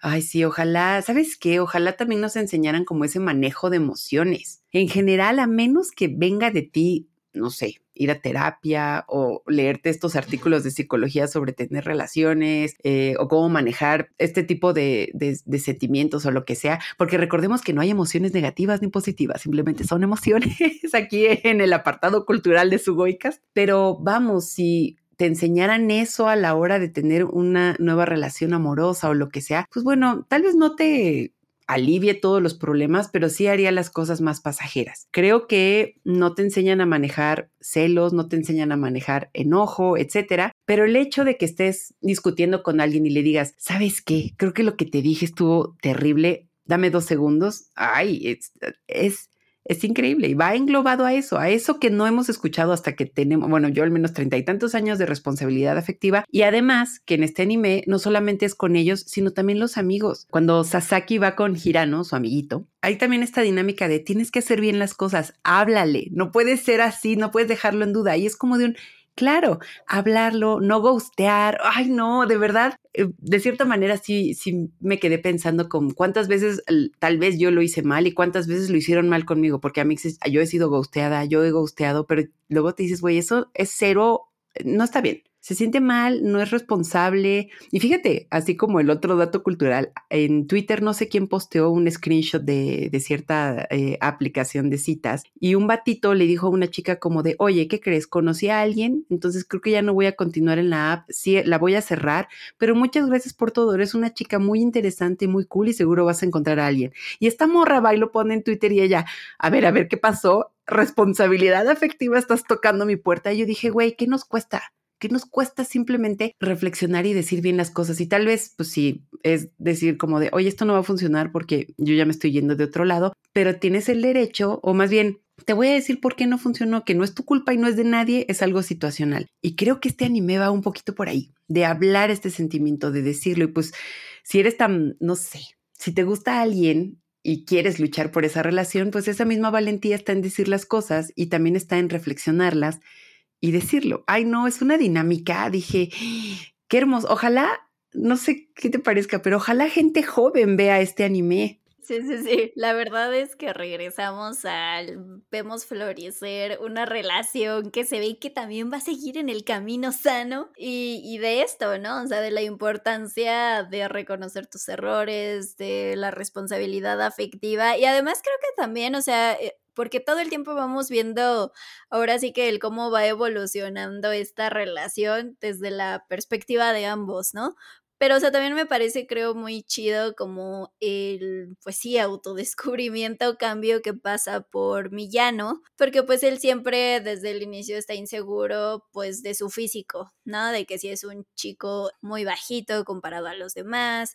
ay, sí, ojalá, ¿sabes qué? Ojalá también nos enseñaran como ese manejo de emociones. En general, a menos que venga de ti no sé, ir a terapia o leerte estos artículos de psicología sobre tener relaciones eh, o cómo manejar este tipo de, de, sentimientos o lo que sea, porque recordemos que no hay emociones negativas ni positivas, simplemente son emociones aquí en el apartado cultural de Sugoicas, pero vamos, si te enseñaran eso a la hora de tener una nueva relación amorosa o lo que sea, pues bueno, tal vez no te alivie todos los problemas, pero sí haría las cosas más pasajeras. Creo que no te enseñan a manejar celos, no te enseñan a manejar enojo, etcétera, pero el hecho de que estés discutiendo con alguien y le digas, ¿sabes qué? Creo que lo que te dije estuvo terrible, dame dos segundos. Ay, es, es es increíble y va englobado a eso, a eso que no hemos escuchado hasta que tenemos, bueno, yo al menos treinta y tantos años de responsabilidad afectiva y además que en este anime no solamente es con ellos, sino también los amigos. Cuando Sasaki va con Hirano, su amiguito, hay también esta dinámica de tienes que hacer bien las cosas, háblale, no puede ser así, no puedes dejarlo en duda y es como de un Claro, hablarlo, no ghostear. Ay, no, de verdad, eh, de cierta manera sí, sí me quedé pensando con cuántas veces tal vez yo lo hice mal y cuántas veces lo hicieron mal conmigo, porque a mí yo he sido ghosteada, yo he ghosteado, pero luego te dices, güey, eso es cero, no está bien se siente mal, no es responsable. Y fíjate, así como el otro dato cultural, en Twitter no sé quién posteó un screenshot de, cierta eh, aplicación de citas y un batito le dijo a una chica como de, oye, ¿qué crees? Conocí a alguien, entonces creo que ya no voy a continuar en la app, sí, la voy a cerrar, pero muchas gracias por todo, eres una chica muy interesante, muy cool y seguro vas a encontrar a alguien. Y esta morra va y lo pone en Twitter y ella, a ver, a ver qué pasó, responsabilidad afectiva, estás tocando mi puerta. Y yo dije, güey, ¿qué nos cuesta? Que nos cuesta simplemente reflexionar y decir bien las cosas. Y tal vez, pues sí, es decir como de, oye, esto no va a funcionar porque yo ya me estoy yendo de otro lado, pero tienes el derecho, o más bien, te voy a decir por qué no funcionó, que no es tu culpa y no es de nadie, es algo situacional. Y creo que este anime va un poquito por ahí, de hablar este sentimiento, de decirlo. Y pues, si eres tan, no sé, si te gusta alguien y quieres luchar por esa relación, pues esa misma valentía está en decir las cosas y también está en reflexionarlas y decirlo. Ay, no, es una dinámica. Dije, qué hermoso. Ojalá, no sé qué te parezca, pero ojalá gente joven vea este anime. Sí, sí, sí. La verdad es que regresamos al. Vemos florecer una relación que se ve que también va a seguir en el camino sano. Y, y, de esto, ¿no? O sea, de la importancia de reconocer tus errores, de la responsabilidad afectiva. Y además creo que también, o sea, eh, porque todo el tiempo vamos viendo ahora sí que el cómo va evolucionando esta relación desde la perspectiva de ambos, ¿no? Pero, o sea, también me parece, creo, muy chido como el, pues sí, autodescubrimiento, cambio que pasa por Millano, porque pues él siempre desde el inicio está inseguro, pues, de su físico, ¿no? De que si es un chico muy bajito comparado a los demás,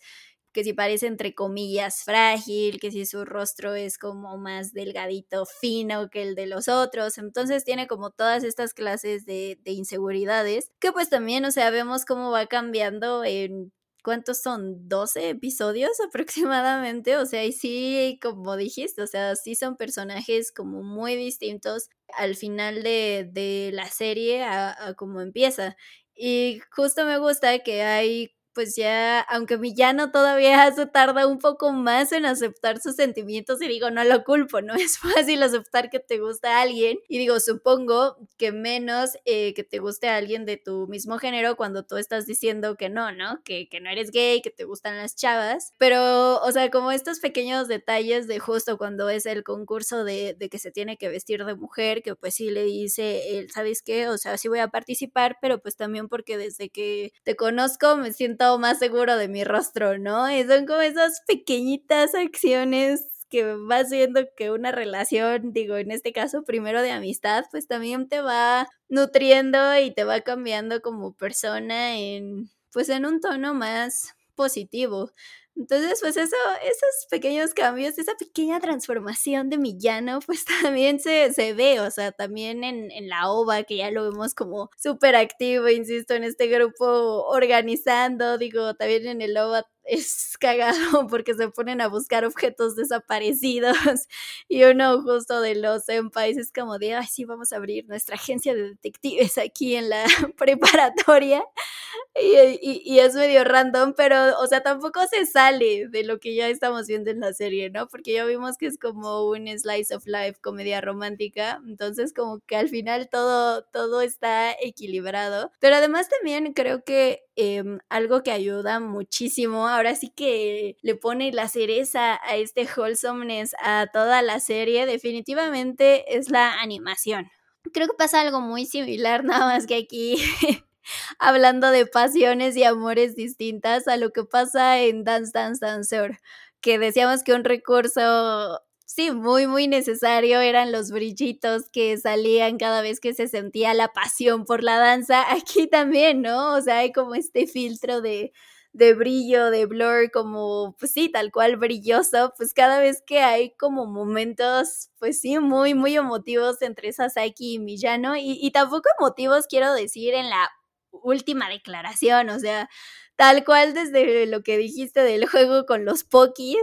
que si parece entre comillas frágil, que si su rostro es como más delgadito, fino que el de los otros. Entonces tiene como todas estas clases de, de inseguridades que pues también, o sea, vemos cómo va cambiando en ¿cuántos son? 12 episodios aproximadamente, o sea, y sí, como dijiste, o sea, sí son personajes como muy distintos al final de, de la serie a, a cómo empieza. Y justo me gusta que hay pues ya, aunque Villano todavía se tarda un poco más en aceptar sus sentimientos y digo, no lo culpo, no es fácil aceptar que te gusta a alguien y digo, supongo que menos eh, que te guste a alguien de tu mismo género cuando tú estás diciendo que no, ¿no? Que, que no eres gay, que te gustan las chavas, pero, o sea, como estos pequeños detalles de justo cuando es el concurso de, de que se tiene que vestir de mujer, que pues sí le dice él, ¿sabes qué? O sea, sí voy a participar, pero pues también porque desde que te conozco me siento más seguro de mi rostro, ¿no? Y son como esas pequeñitas acciones que va haciendo que una relación, digo, en este caso primero de amistad, pues también te va nutriendo y te va cambiando como persona en, pues en un tono más positivo. Entonces, pues eso, esos pequeños cambios, esa pequeña transformación de Millano, pues también se, se ve, o sea, también en, en la OVA, que ya lo vemos como súper activo, insisto, en este grupo organizando, digo, también en el OVA es cagado porque se ponen a buscar objetos desaparecidos y uno justo de los senpais es como de, ay, sí, vamos a abrir nuestra agencia de detectives aquí en la preparatoria y, y, es medio random, pero, o sea, tampoco se sale de lo que ya estamos viendo en la serie, ¿no? Porque ya vimos que es como un slice of life, comedia romántica, entonces como que al final todo, todo está equilibrado, pero además también creo que Em, algo que ayuda muchísimo. Ahora sí que le pone la cereza a este wholesomeness a toda la serie. Definitivamente es la animación. Creo que pasa algo muy similar, nada más que aquí. hablando de pasiones y amores distintas a lo que pasa en Dance Dance Dancer, que decíamos que un recurso sí, muy, muy necesario eran los brillitos que salían cada vez que se sentía la pasión por la danza. Aquí también, ¿no? O sea, hay como este filtro de, de brillo, de blur, como, pues sí, tal cual brilloso, pues cada vez que hay como momentos, pues sí, muy, muy emotivos entre Sasaki y Millano, y, y tampoco emotivos quiero decir en la última declaración, o sea, tal cual desde lo que dijiste del juego con los pokis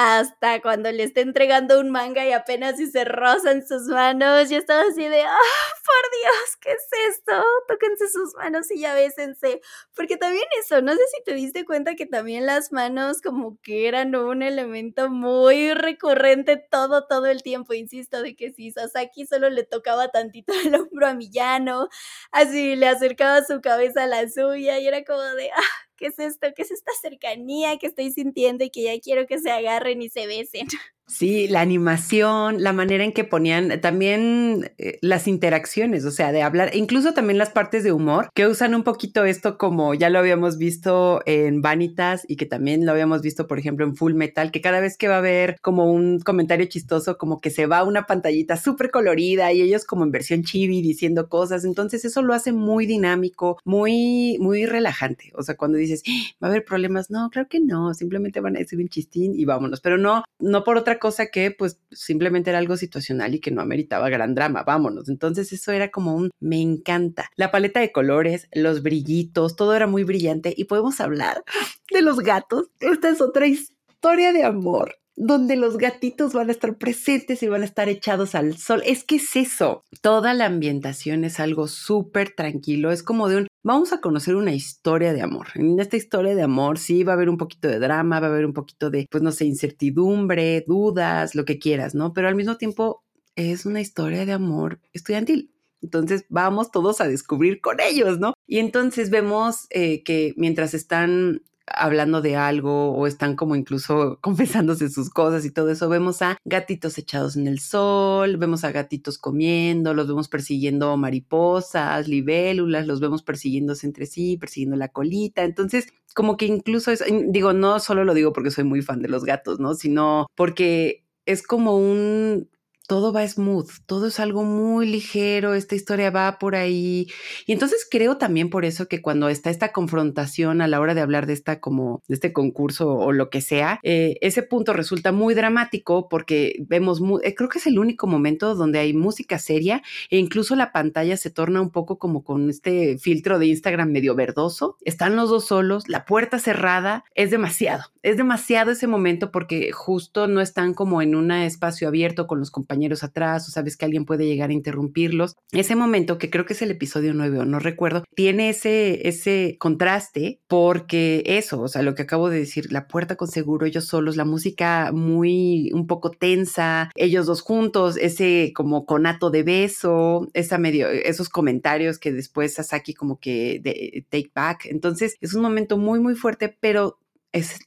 hasta cuando le está entregando un manga y apenas si se rozan sus manos, yo estaba así de, ¡ah, por Dios! ¿Qué es esto? Tóquense sus manos y ya bésense. Porque también eso, no sé si te diste cuenta que también las manos como que eran un elemento muy recurrente todo, todo el tiempo, insisto, de que si Sasaki solo le tocaba tantito el hombro a Millano, así le acercaba su cabeza a la suya y era como de, ¡ah! ¿Qué es esto? ¿Qué es esta cercanía que estoy sintiendo y que ya quiero que se agarren y se besen? Sí, la animación, la manera en que ponían también eh, las interacciones, o sea, de hablar, incluso también las partes de humor, que usan un poquito esto como ya lo habíamos visto en Vanitas y que también lo habíamos visto, por ejemplo, en Full Metal, que cada vez que va a haber como un comentario chistoso, como que se va una pantallita súper colorida y ellos como en versión chibi diciendo cosas, entonces eso lo hace muy dinámico, muy, muy relajante, o sea, cuando dices, ¡Ah! va a haber problemas, no, claro que no, simplemente van a decir un chistín y vámonos, pero no, no por otra cosa que pues simplemente era algo situacional y que no ameritaba gran drama, vámonos. Entonces eso era como un me encanta. La paleta de colores, los brillitos, todo era muy brillante y podemos hablar de los gatos. Esta es otra historia de amor donde los gatitos van a estar presentes y van a estar echados al sol. Es que es eso. Toda la ambientación es algo súper tranquilo. Es como de un, vamos a conocer una historia de amor. En esta historia de amor sí va a haber un poquito de drama, va a haber un poquito de, pues no sé, incertidumbre, dudas, lo que quieras, ¿no? Pero al mismo tiempo es una historia de amor estudiantil. Entonces vamos todos a descubrir con ellos, ¿no? Y entonces vemos eh, que mientras están hablando de algo o están como incluso confesándose sus cosas y todo eso. Vemos a gatitos echados en el sol, vemos a gatitos comiendo, los vemos persiguiendo mariposas, libélulas, los vemos persiguiéndose entre sí, persiguiendo la colita. Entonces, como que incluso es, digo, no solo lo digo porque soy muy fan de los gatos, ¿no? Sino porque es como un todo va smooth, todo es algo muy ligero, esta historia va por ahí. Y entonces creo también por eso que cuando está esta confrontación a la hora de hablar de esta como de este concurso o lo que sea, eh, ese punto resulta muy dramático porque vemos, eh, creo que es el único momento donde hay música seria e incluso la pantalla se torna un poco como con este filtro de Instagram medio verdoso. Están los dos solos, la puerta cerrada, es demasiado, es demasiado ese momento porque justo no están como en un espacio abierto con los compañeros atrás o sabes que alguien puede llegar a interrumpirlos. Ese momento, que creo que es el episodio 9 o no recuerdo, tiene ese, ese contraste porque eso, o sea, lo que acabo de decir, la puerta con seguro, ellos solos, la música muy un poco tensa, ellos dos juntos, ese como conato de beso, esa medio, esos comentarios que después Sasaki como que de, take back. Entonces es un momento muy, muy fuerte, pero es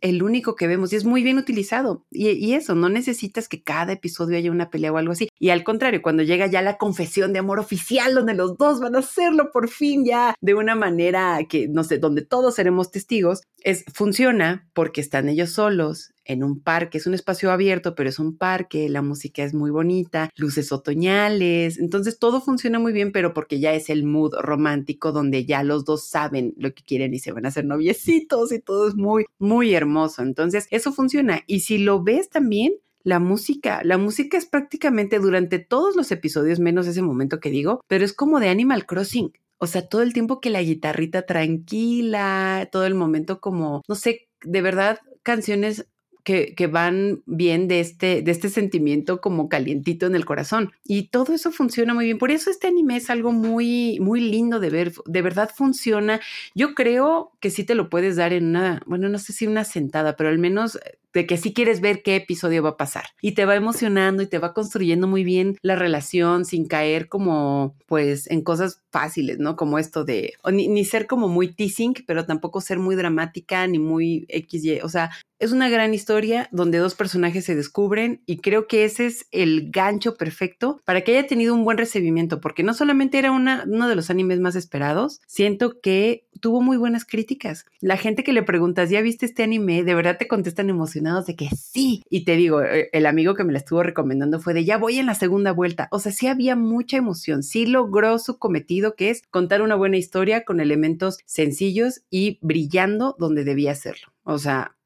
el único que vemos y es muy bien utilizado. Y, eso, no necesitas que cada episodio haya una pelea o algo así. Y al contrario, cuando llega ya la confesión de amor oficial, donde los dos van a hacerlo por fin ya de una manera que, no sé, donde todos seremos testigos, es, funciona porque están ellos solos en un parque, es un espacio abierto, pero es un parque, la música es muy bonita, luces otoñales, entonces todo funciona muy bien, pero porque ya es el mood romántico donde ya los dos saben lo que quieren y se van a hacer noviecitos y todo es muy, muy hermoso. Entonces, eso funciona. Y si lo ves también, la música. La música es prácticamente durante todos los episodios, menos ese momento que digo, pero es como de Animal Crossing. O sea, todo el tiempo que la guitarrita tranquila, todo el momento como, no sé, de verdad, canciones que, que, van bien de este, de este sentimiento como calientito en el corazón. Y todo eso funciona muy bien. Por eso este anime es algo muy, muy lindo de ver. De verdad funciona. Yo creo que sí te lo puedes dar en una, bueno, no sé si una sentada, pero al menos de que sí quieres ver qué episodio va a pasar y te va emocionando y te va construyendo muy bien la relación sin caer como pues en cosas fáciles, ¿no? Como esto de, ni, ser como muy teasing, pero tampoco ser muy dramática ni muy XY, o sea, es una gran historia donde dos personajes se descubren y creo que ese es el gancho perfecto para que haya tenido un buen recibimiento, porque no solamente era una, uno de los animes más esperados, siento que tuvo muy buenas críticas. La gente que le preguntas, ¿ya viste este anime? De verdad te contestan de que sí. Y te digo, eh, el amigo que me la estuvo recomendando fue de ya voy en la segunda vuelta. O sea, sí había mucha emoción, sí logró su cometido que es contar una buena historia con elementos sencillos y brillando donde debía hacerlo. O sea,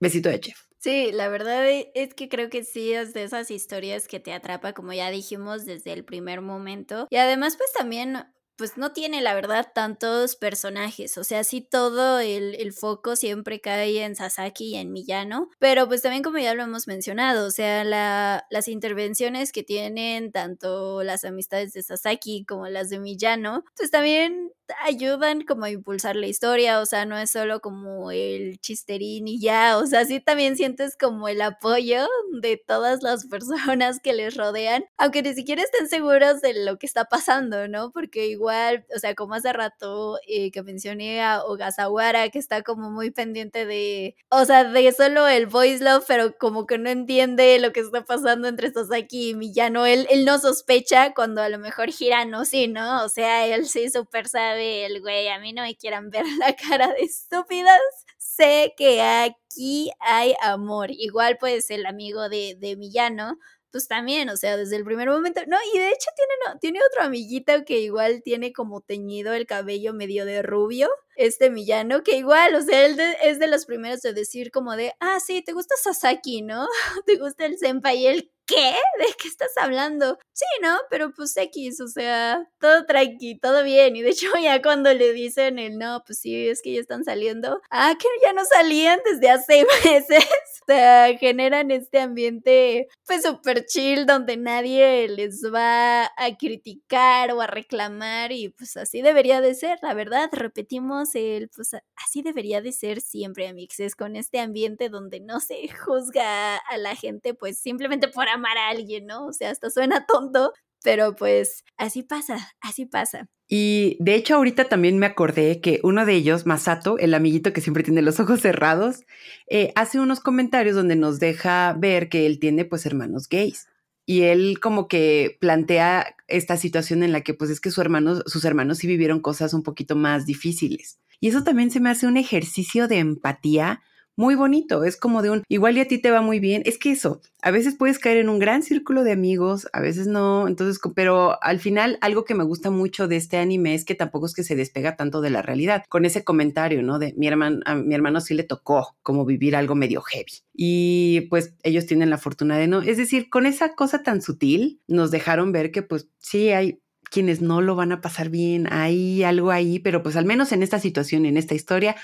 Besito de chef. Sí, la verdad e, es que creo que sí es de esas historias que te atrapa, como ya dijimos, desde el primer momento. Y además, pues también pues no tiene la verdad tantos personajes, o sea, sí todo el, el, foco siempre cae en Sasaki y en Miyano, pero pues también como ya lo hemos mencionado, o sea, la, las intervenciones que tienen tanto las amistades de Sasaki como las de Miyano, pues también ayudan como a impulsar la historia, o sea, no es solo como el chisterín y ya, o sea, sí también sientes como el apoyo de todas las personas que les rodean, aunque ni siquiera estén seguros de lo que está pasando, ¿no? Porque igual, o sea, como hace rato eh, que mencioné a Ogasawara, que está como muy pendiente de, o sea, de solo el voice love, pero como que no entiende lo que está pasando entre Sasaki y Miyano, él, él no sospecha cuando a lo mejor Hirano sí, ¿no? O sea, él sí súper sabe güey, a mí no me quieran ver la cara de estúpidas. Sé que aquí hay amor. Igual pues el amigo de, de Millano, pues también, o sea, desde el primer momento, no, y de hecho tiene, no, tiene otro amiguito que igual tiene como teñido el cabello medio de rubio, este Millano, que igual, o sea, él es de los primeros de decir como de, ah, sí, te gusta Sasaki, ¿no? Te gusta el senpai, y él, ¿qué? ¿De qué estás hablando? Sí, ¿no? Pero pues X, o sea, todo tranqui, todo bien. Y de hecho ya cuando le dicen el no, pues sí, es que ya están saliendo. Ah, que ya no salían desde hace meses. O sea, generan este ambiente pues súper chill donde nadie les va a criticar o a reclamar y pues así debería de ser, la verdad. Repetimos el, pues así debería de ser siempre, amixes, con este ambiente donde no se juzga a la gente pues simplemente por amar a alguien, ¿no? O sea, hasta suena tonto, pero pues así pasa, así pasa. Y de hecho ahorita también me acordé que uno de ellos, Masato, el amiguito que siempre tiene los ojos cerrados, eh, hace unos comentarios donde nos deja ver que él tiene pues hermanos gays. Y él como que plantea esta situación en la que pues es que su hermano, sus hermanos sí vivieron cosas un poquito más difíciles. Y eso también se me hace un ejercicio de empatía muy bonito, es como de un, igual y a ti te va muy bien, es que eso, a veces puedes caer en un gran círculo de amigos, a veces no, entonces, pero al final algo que me gusta mucho de este anime es que tampoco es que se despega tanto de la realidad, con ese comentario, ¿no? De mi hermano, a mi hermano sí le tocó como vivir algo medio heavy y pues ellos tienen la fortuna de no, es decir, con esa cosa tan sutil nos dejaron ver que pues sí hay quienes no lo van a pasar bien, hay algo ahí, pero pues al menos en esta situación, en esta historia,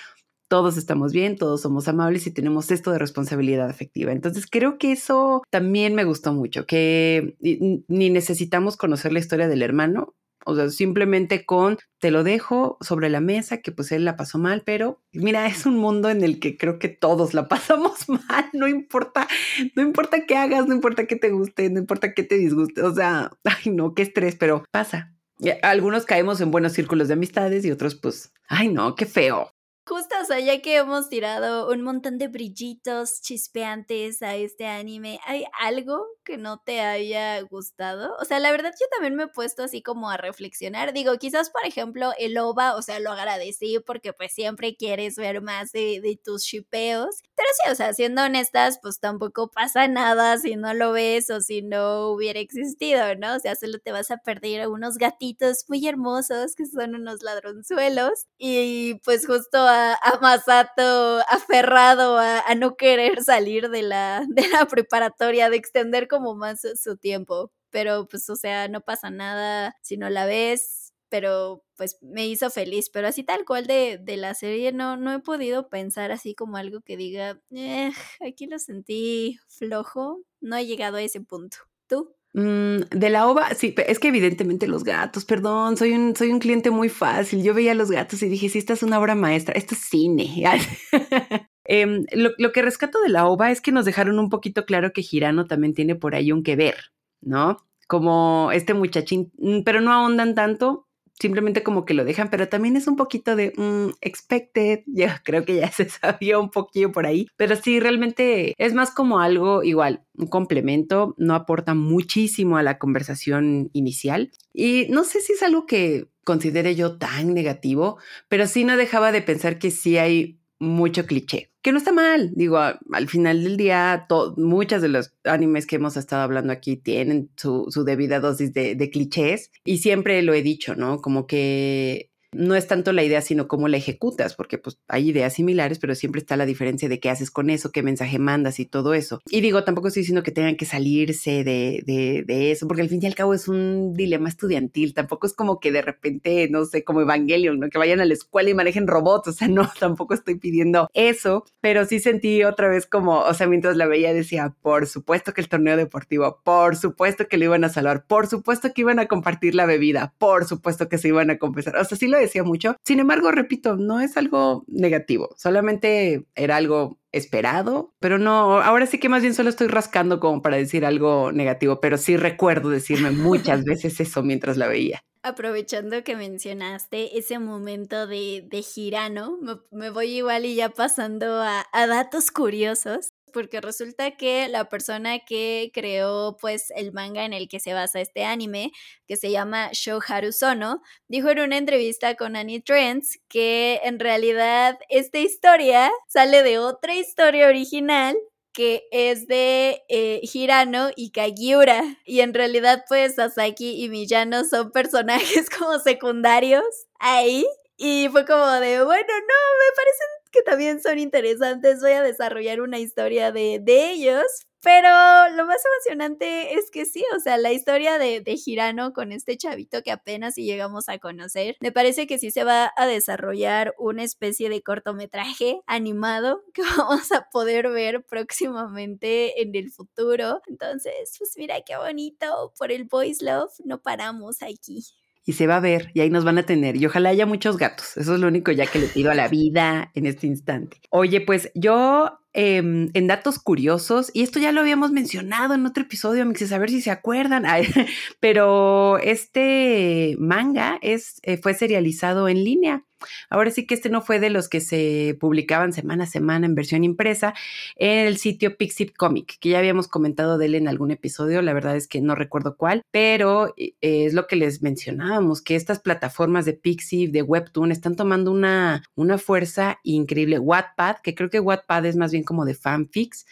todos estamos bien, todos somos amables y tenemos esto de responsabilidad afectiva. Entonces creo que eso también me gustó mucho, que ni necesitamos conocer la historia del hermano, o sea, simplemente con te lo dejo sobre la mesa, que pues él la pasó mal, pero mira, es un mundo en el que creo que todos la pasamos mal, no importa, no importa qué hagas, no importa qué te guste, no importa qué te disguste, o sea, ay no, qué estrés, pero pasa. Algunos caemos en buenos círculos de amistades y otros pues, ay no, qué feo. Justo, o sea, ya que hemos tirado un montón de brillitos chispeantes a este anime, ¿hay algo que no te haya gustado? O sea, la verdad yo también me he puesto así como a reflexionar. Digo, quizás, por ejemplo, el OVA, o sea, lo agradecí porque pues siempre quieres ver más de, de tus shipeos. Pero sí, o sea, siendo honestas, pues tampoco pasa nada si no lo ves o si no hubiera existido, ¿no? O sea, solo te vas a perder a unos gatitos muy hermosos que son unos ladronzuelos. Y pues justo a a, Masato aferrado a, no querer salir de la, de la preparatoria, de extender como más su tiempo. Pero pues, o sea, no pasa nada si no la ves, pero pues me hizo feliz. Pero así tal cual de, de la serie no, no he podido pensar así como algo que diga, eh, aquí lo sentí flojo. No he llegado a ese punto. ¿Tú? Mm, de la ova, sí, es que evidentemente los gatos, perdón, soy un, soy un cliente muy fácil. Yo veía los gatos y dije, sí, esta es una obra maestra, esto es cine. Em, lo, que rescato de la ova es que nos dejaron un poquito claro que Girano también tiene por ahí un que ver, ¿no? Como este muchachín, mm, pero no ahondan tanto, simplemente como que lo dejan, pero también es un poquito de mm, expected, yo creo que ya se sabía un poquillo por ahí, pero sí, realmente es más como algo igual, un complemento, no aporta muchísimo a la conversación inicial. Y no sé si es algo que considere yo tan negativo, pero sí no dejaba de pensar que sí hay mucho cliché, que no está mal. Digo, al final del día, muchas de los animes que hemos estado hablando aquí tienen su, debida dosis de, de, clichés y siempre lo he dicho, ¿no? Como que no es tanto la idea, sino cómo la ejecutas, porque pues hay ideas similares, pero siempre está la diferencia de qué haces con eso, qué mensaje mandas y todo eso. Y digo, tampoco estoy diciendo que tengan que salirse de, de, eso, porque al fin y al cabo es un dilema estudiantil, tampoco es como que de repente, no sé, como Evangelion, ¿no? que vayan a la escuela y manejen robots, o sea, no, tampoco estoy pidiendo eso, pero sí sentí otra vez como, o sea, mientras la veía decía, por supuesto que el torneo deportivo, por supuesto que lo iban a salvar, por supuesto que iban a compartir la bebida, por supuesto que se iban a confesar, o sea, sí lo decía mucho. Sin embargo, repito, no es algo negativo, solamente era algo esperado, pero no, ahora sí que más bien solo estoy rascando como para decir algo negativo, pero sí recuerdo decirme muchas veces eso mientras la veía. Aprovechando que mencionaste ese momento de, de Girano, me, voy igual y ya pasando a, a datos curiosos porque resulta que la persona que creó pues el manga en el que se basa este anime, que se llama Shoharu Sono, dijo en una entrevista con Annie Trends que en realidad esta historia sale de otra historia original que es de eh, Hirano y Kagiura. Y en realidad, pues Sasaki y Miyano son personajes como secundarios ahí. Y fue como de, bueno, no, me parecen que también son interesantes. Voy a desarrollar una historia de, de ellos. Pero lo más emocionante es que sí, o sea, la historia de, de Girano con este chavito que apenas si llegamos a conocer, me parece que sí se va a desarrollar una especie de cortometraje animado que vamos a poder ver próximamente en el futuro. Entonces, pues mira qué bonito, por el Boys Love no paramos aquí y se va a ver y ahí nos van a tener. Y ojalá haya muchos gatos. Eso es lo único ya que le pido a la vida en este instante. Oye, pues yo em, en datos curiosos, y esto ya lo habíamos mencionado en otro episodio, a ver si se acuerdan, pero este manga es, eh, fue serializado en línea. Ahora sí que este no fue de los que se publicaban semana a semana en versión impresa en el sitio Pixip Comic, que ya habíamos comentado de él en algún episodio, la verdad es que no recuerdo cuál, pero eh, es lo que les mencionábamos, que estas plataformas de Pixip, de Webtoon, están tomando una, una fuerza increíble. Wattpad, que creo que Wattpad es más bien como de fanfics,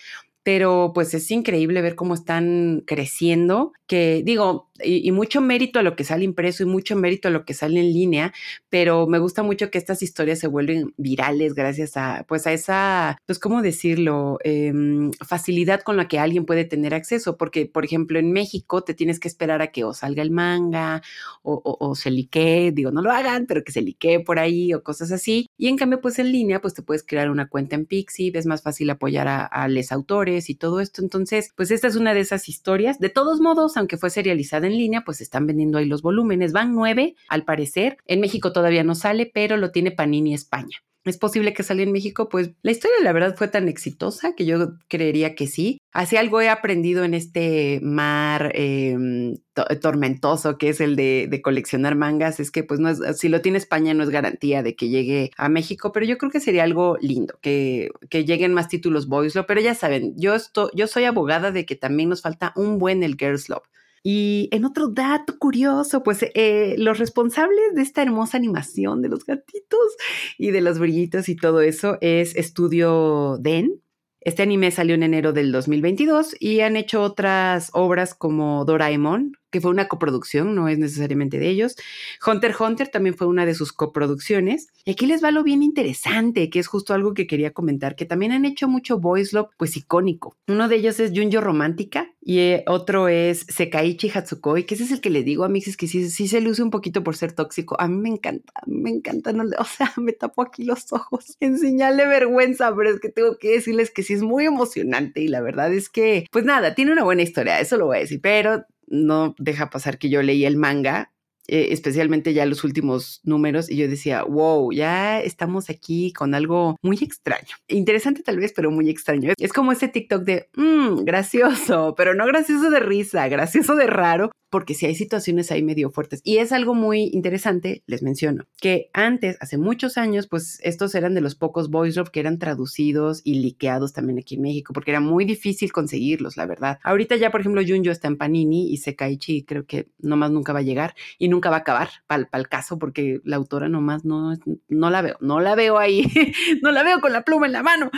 pero pues es increíble ver cómo están creciendo, que digo, y, mucho mérito a lo que sale impreso y mucho mérito a lo que sale en línea, pero me gusta mucho que estas historias se vuelven virales gracias a, pues a esa, pues cómo decirlo, em, facilidad con la que alguien puede tener acceso, porque por ejemplo en México te tienes que esperar a que o salga el manga o, se liquee, digo, no lo hagan, pero que se liquee por ahí o cosas así, y en cambio pues en línea pues te puedes crear una cuenta en Pixie, es más fácil apoyar a los autores, y todo esto. Entonces, pues esta es una de esas historias. De todos modos, aunque fue serializada en línea, pues están vendiendo ahí los volúmenes. Van nueve, al parecer. En México todavía no sale, pero lo tiene Panini España. ¿Es posible que salga en México? Pues la historia, la verdad, fue tan exitosa que yo creería que sí. Así algo he aprendido en este mar em, tormentoso que es el de, coleccionar mangas, es que pues no es, si lo tiene España no es garantía de que llegue a México, pero yo creo que sería algo lindo, que, que lleguen más títulos Boys pero ya saben, yo, estoy, yo soy abogada de que también nos falta un buen el Girls Love. Y en otro dato curioso, pues eh, los responsables de esta hermosa animación de los gatitos y de los brillitos y todo eso es Estudio Den. Este anime salió en enero del 2022 y han hecho otras obras como Doraemon, que fue una coproducción, no es necesariamente de ellos. Hunter Hunter también fue una de sus coproducciones. Y aquí les va lo bien interesante, que es justo algo que quería comentar, que también han hecho mucho voice love, pues icónico. Uno de ellos es Junjo Romántica y eh, otro es Sekaichi Hatsukoi, que ese es el que le digo a Mix, es que sí, sí se luce un poquito por ser tóxico. A mí me encanta, me encanta, no, o sea, me tapo aquí los ojos en señal de vergüenza, pero es que tengo que decirles que sí es muy emocionante y la verdad es que, pues nada, tiene una buena historia, eso lo voy a decir, pero no deja pasar que yo leí el manga eh, especialmente ya los últimos números, y yo decía, wow, ya estamos aquí con algo muy extraño. Interesante tal vez, pero muy extraño. Es como ese TikTok de, mmm, gracioso, pero no gracioso de risa, gracioso de raro, porque si hay situaciones ahí medio fuertes. Y es algo muy interesante, les menciono, que antes, hace muchos años, pues estos eran de los pocos voice drop que eran traducidos y liqueados también aquí en México, porque era muy difícil conseguirlos, la verdad. Ahorita ya, por ejemplo, Junjo está en Panini y Sekaichi creo que nomás nunca va a llegar y nunca va a acabar para el caso, porque la autora nomás no, no la veo, no la veo ahí, no la veo con la pluma en la mano,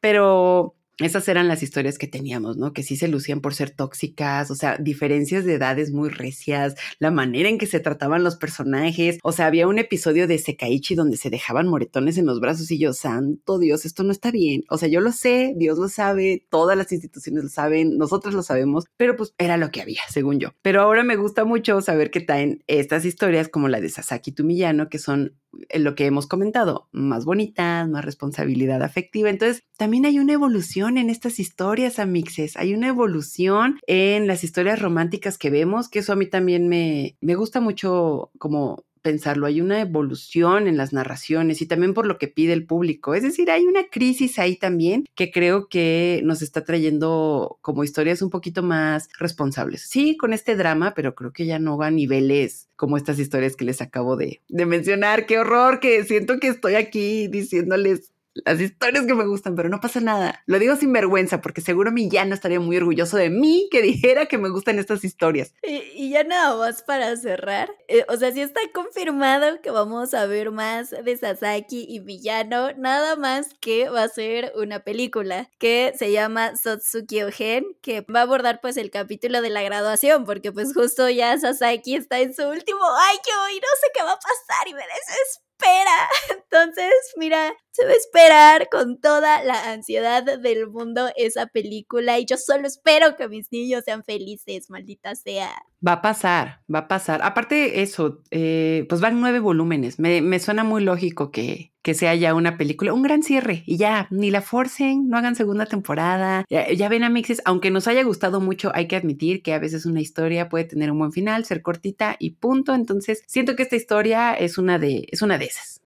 pero esas eran las historias que teníamos, ¿no? Que sí se lucían por ser tóxicas, o sea, diferencias de edades muy recias, la manera en que se trataban los personajes, o sea, había un episodio de Sekaichi donde se dejaban moretones en los brazos y yo, santo Dios, esto no está bien. O sea, yo lo sé, Dios lo sabe, todas las instituciones lo saben, nosotros lo sabemos, pero pues era lo que había, según yo. Pero ahora me gusta mucho saber que traen estas historias como la de Sasaki Tumillano, que son lo que hemos comentado, más bonitas, más responsabilidad afectiva. Entonces, también hay una evolución en estas historias, amixes. Hay una evolución en las historias románticas que vemos, que eso a mí también me, me gusta mucho como pensarlo, hay una evolución en las narraciones y también por lo que pide el público. Es decir, hay una crisis ahí también que creo que nos está trayendo como historias un poquito más responsables. Sí, con este drama, pero creo que ya no va a niveles como estas historias que les acabo de, de mencionar. Qué horror que siento que estoy aquí diciéndoles las historias que me gustan, pero no pasa nada. Lo digo sin vergüenza porque seguro mi no estaría muy orgulloso de mí que dijera que me gustan estas historias. Y, ya nada más para cerrar, eh, o sea, si está confirmado que vamos a ver más de Sasaki y Villano, nada más que va a ser una película que se llama Sotsuki Ogen, que va a abordar pues el capítulo de la graduación, porque pues justo ya Sasaki está en su último año y no sé qué va a pasar y me desespero espera. Entonces, mira, se va a esperar con toda la ansiedad del mundo esa película y yo solo espero que mis niños sean felices, maldita sea. Va a pasar, va a pasar. Aparte eso, eh, pues van nueve volúmenes. Me, me, suena muy lógico que, que sea ya una película, un gran cierre y ya, ni la forcen, no hagan segunda temporada. Ya, ven a Mixes, aunque nos haya gustado mucho, hay que admitir que a veces una historia puede tener un buen final, ser cortita y punto. Entonces, siento que esta historia es una de, es una de esas.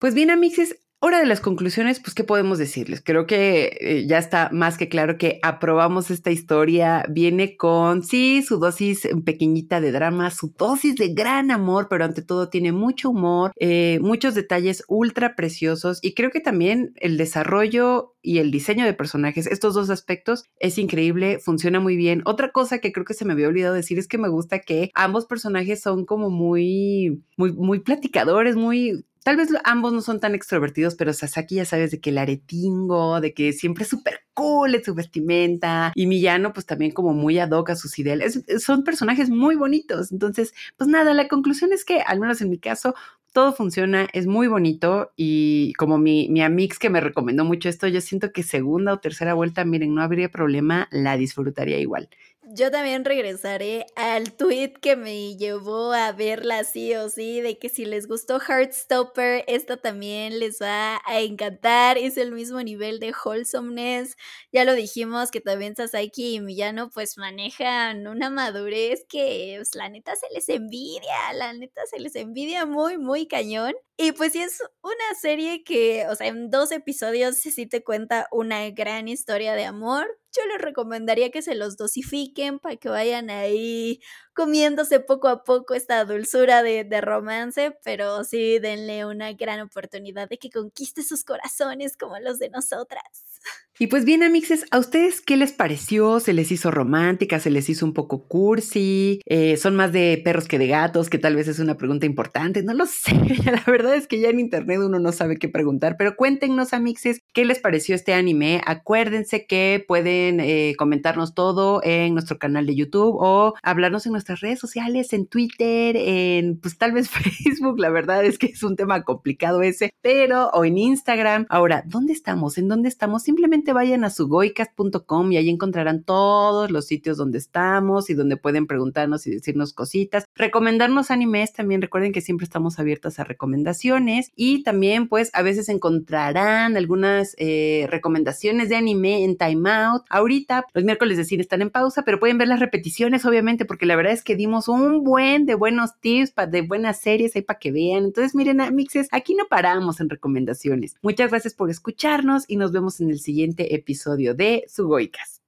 Pues bien, Amixes, Hora de las conclusiones, pues, ¿qué podemos decirles? Creo que eh, ya está más que claro que aprobamos esta historia. Viene con, sí, su dosis pequeñita de drama, su dosis de gran amor, pero ante todo tiene mucho humor, eh, muchos detalles ultra preciosos y creo que también el desarrollo y el diseño de personajes, estos dos aspectos, es increíble, funciona muy bien. Otra cosa que creo que se me había olvidado decir es que me gusta que ambos personajes son como muy, muy, muy platicadores, muy Tal vez ambos no son tan extrovertidos, pero Sasaki ya sabes de que el aretingo, de que siempre es súper cool en su vestimenta, y Millano pues también como muy ad hoc a sus ideales. son personajes muy bonitos. Entonces, pues nada, la conclusión es que, al menos en mi caso, todo funciona, es muy bonito y como mi, mi amix que me recomendó mucho esto, yo siento que segunda o tercera vuelta, miren, no habría problema, la disfrutaría igual yo también regresaré al tweet que me llevó a verla sí o sí, de que si les gustó Heartstopper, esta también les va a encantar, es el mismo nivel de wholesomeness, ya lo dijimos que también Sasaki y Miyano pues manejan una madurez que pues, la neta se les envidia, la neta se les envidia muy, muy cañón. Y pues sí es una serie que, o sea, en dos episodios sí te cuenta una gran historia de amor, yo les recomendaría que se los dosifiquen para que vayan ahí comiéndose poco a poco esta dulzura de, de, romance, pero sí denle una gran oportunidad de que conquiste sus corazones como los de nosotras. Y pues bien, amixes, ¿a ustedes qué les pareció? ¿Se les hizo romántica? ¿Se les hizo un poco cursi? Eh, ¿Son más de perros que de gatos? Que tal vez es una pregunta importante. No lo sé. La verdad es que ya en internet uno no sabe qué preguntar. Pero cuéntenos, amixes, ¿qué les pareció este anime? Acuérdense que pueden eh, comentarnos todo en nuestro canal de YouTube o hablarnos en nuestras redes sociales, en Twitter, en pues tal vez Facebook. La verdad es que es un tema complicado ese. Pero, o en Instagram. Ahora, ¿dónde estamos? ¿En dónde estamos? simplemente vayan a sugoicast.com y ahí encontrarán todos los sitios donde estamos y donde pueden preguntarnos y decirnos cositas. Recomendarnos animes también, recuerden que siempre estamos abiertas a recomendaciones y también pues a veces encontrarán algunas eh, recomendaciones de anime en Time Out. Ahorita los miércoles de cine están en pausa, pero pueden ver las repeticiones obviamente porque la verdad es que dimos un buen de buenos tips, de buenas series ahí para que vean. Entonces, miren, Mixes, aquí no paramos en recomendaciones. Muchas gracias por escucharnos y nos vemos en el siguiente episodio de Sugoicas.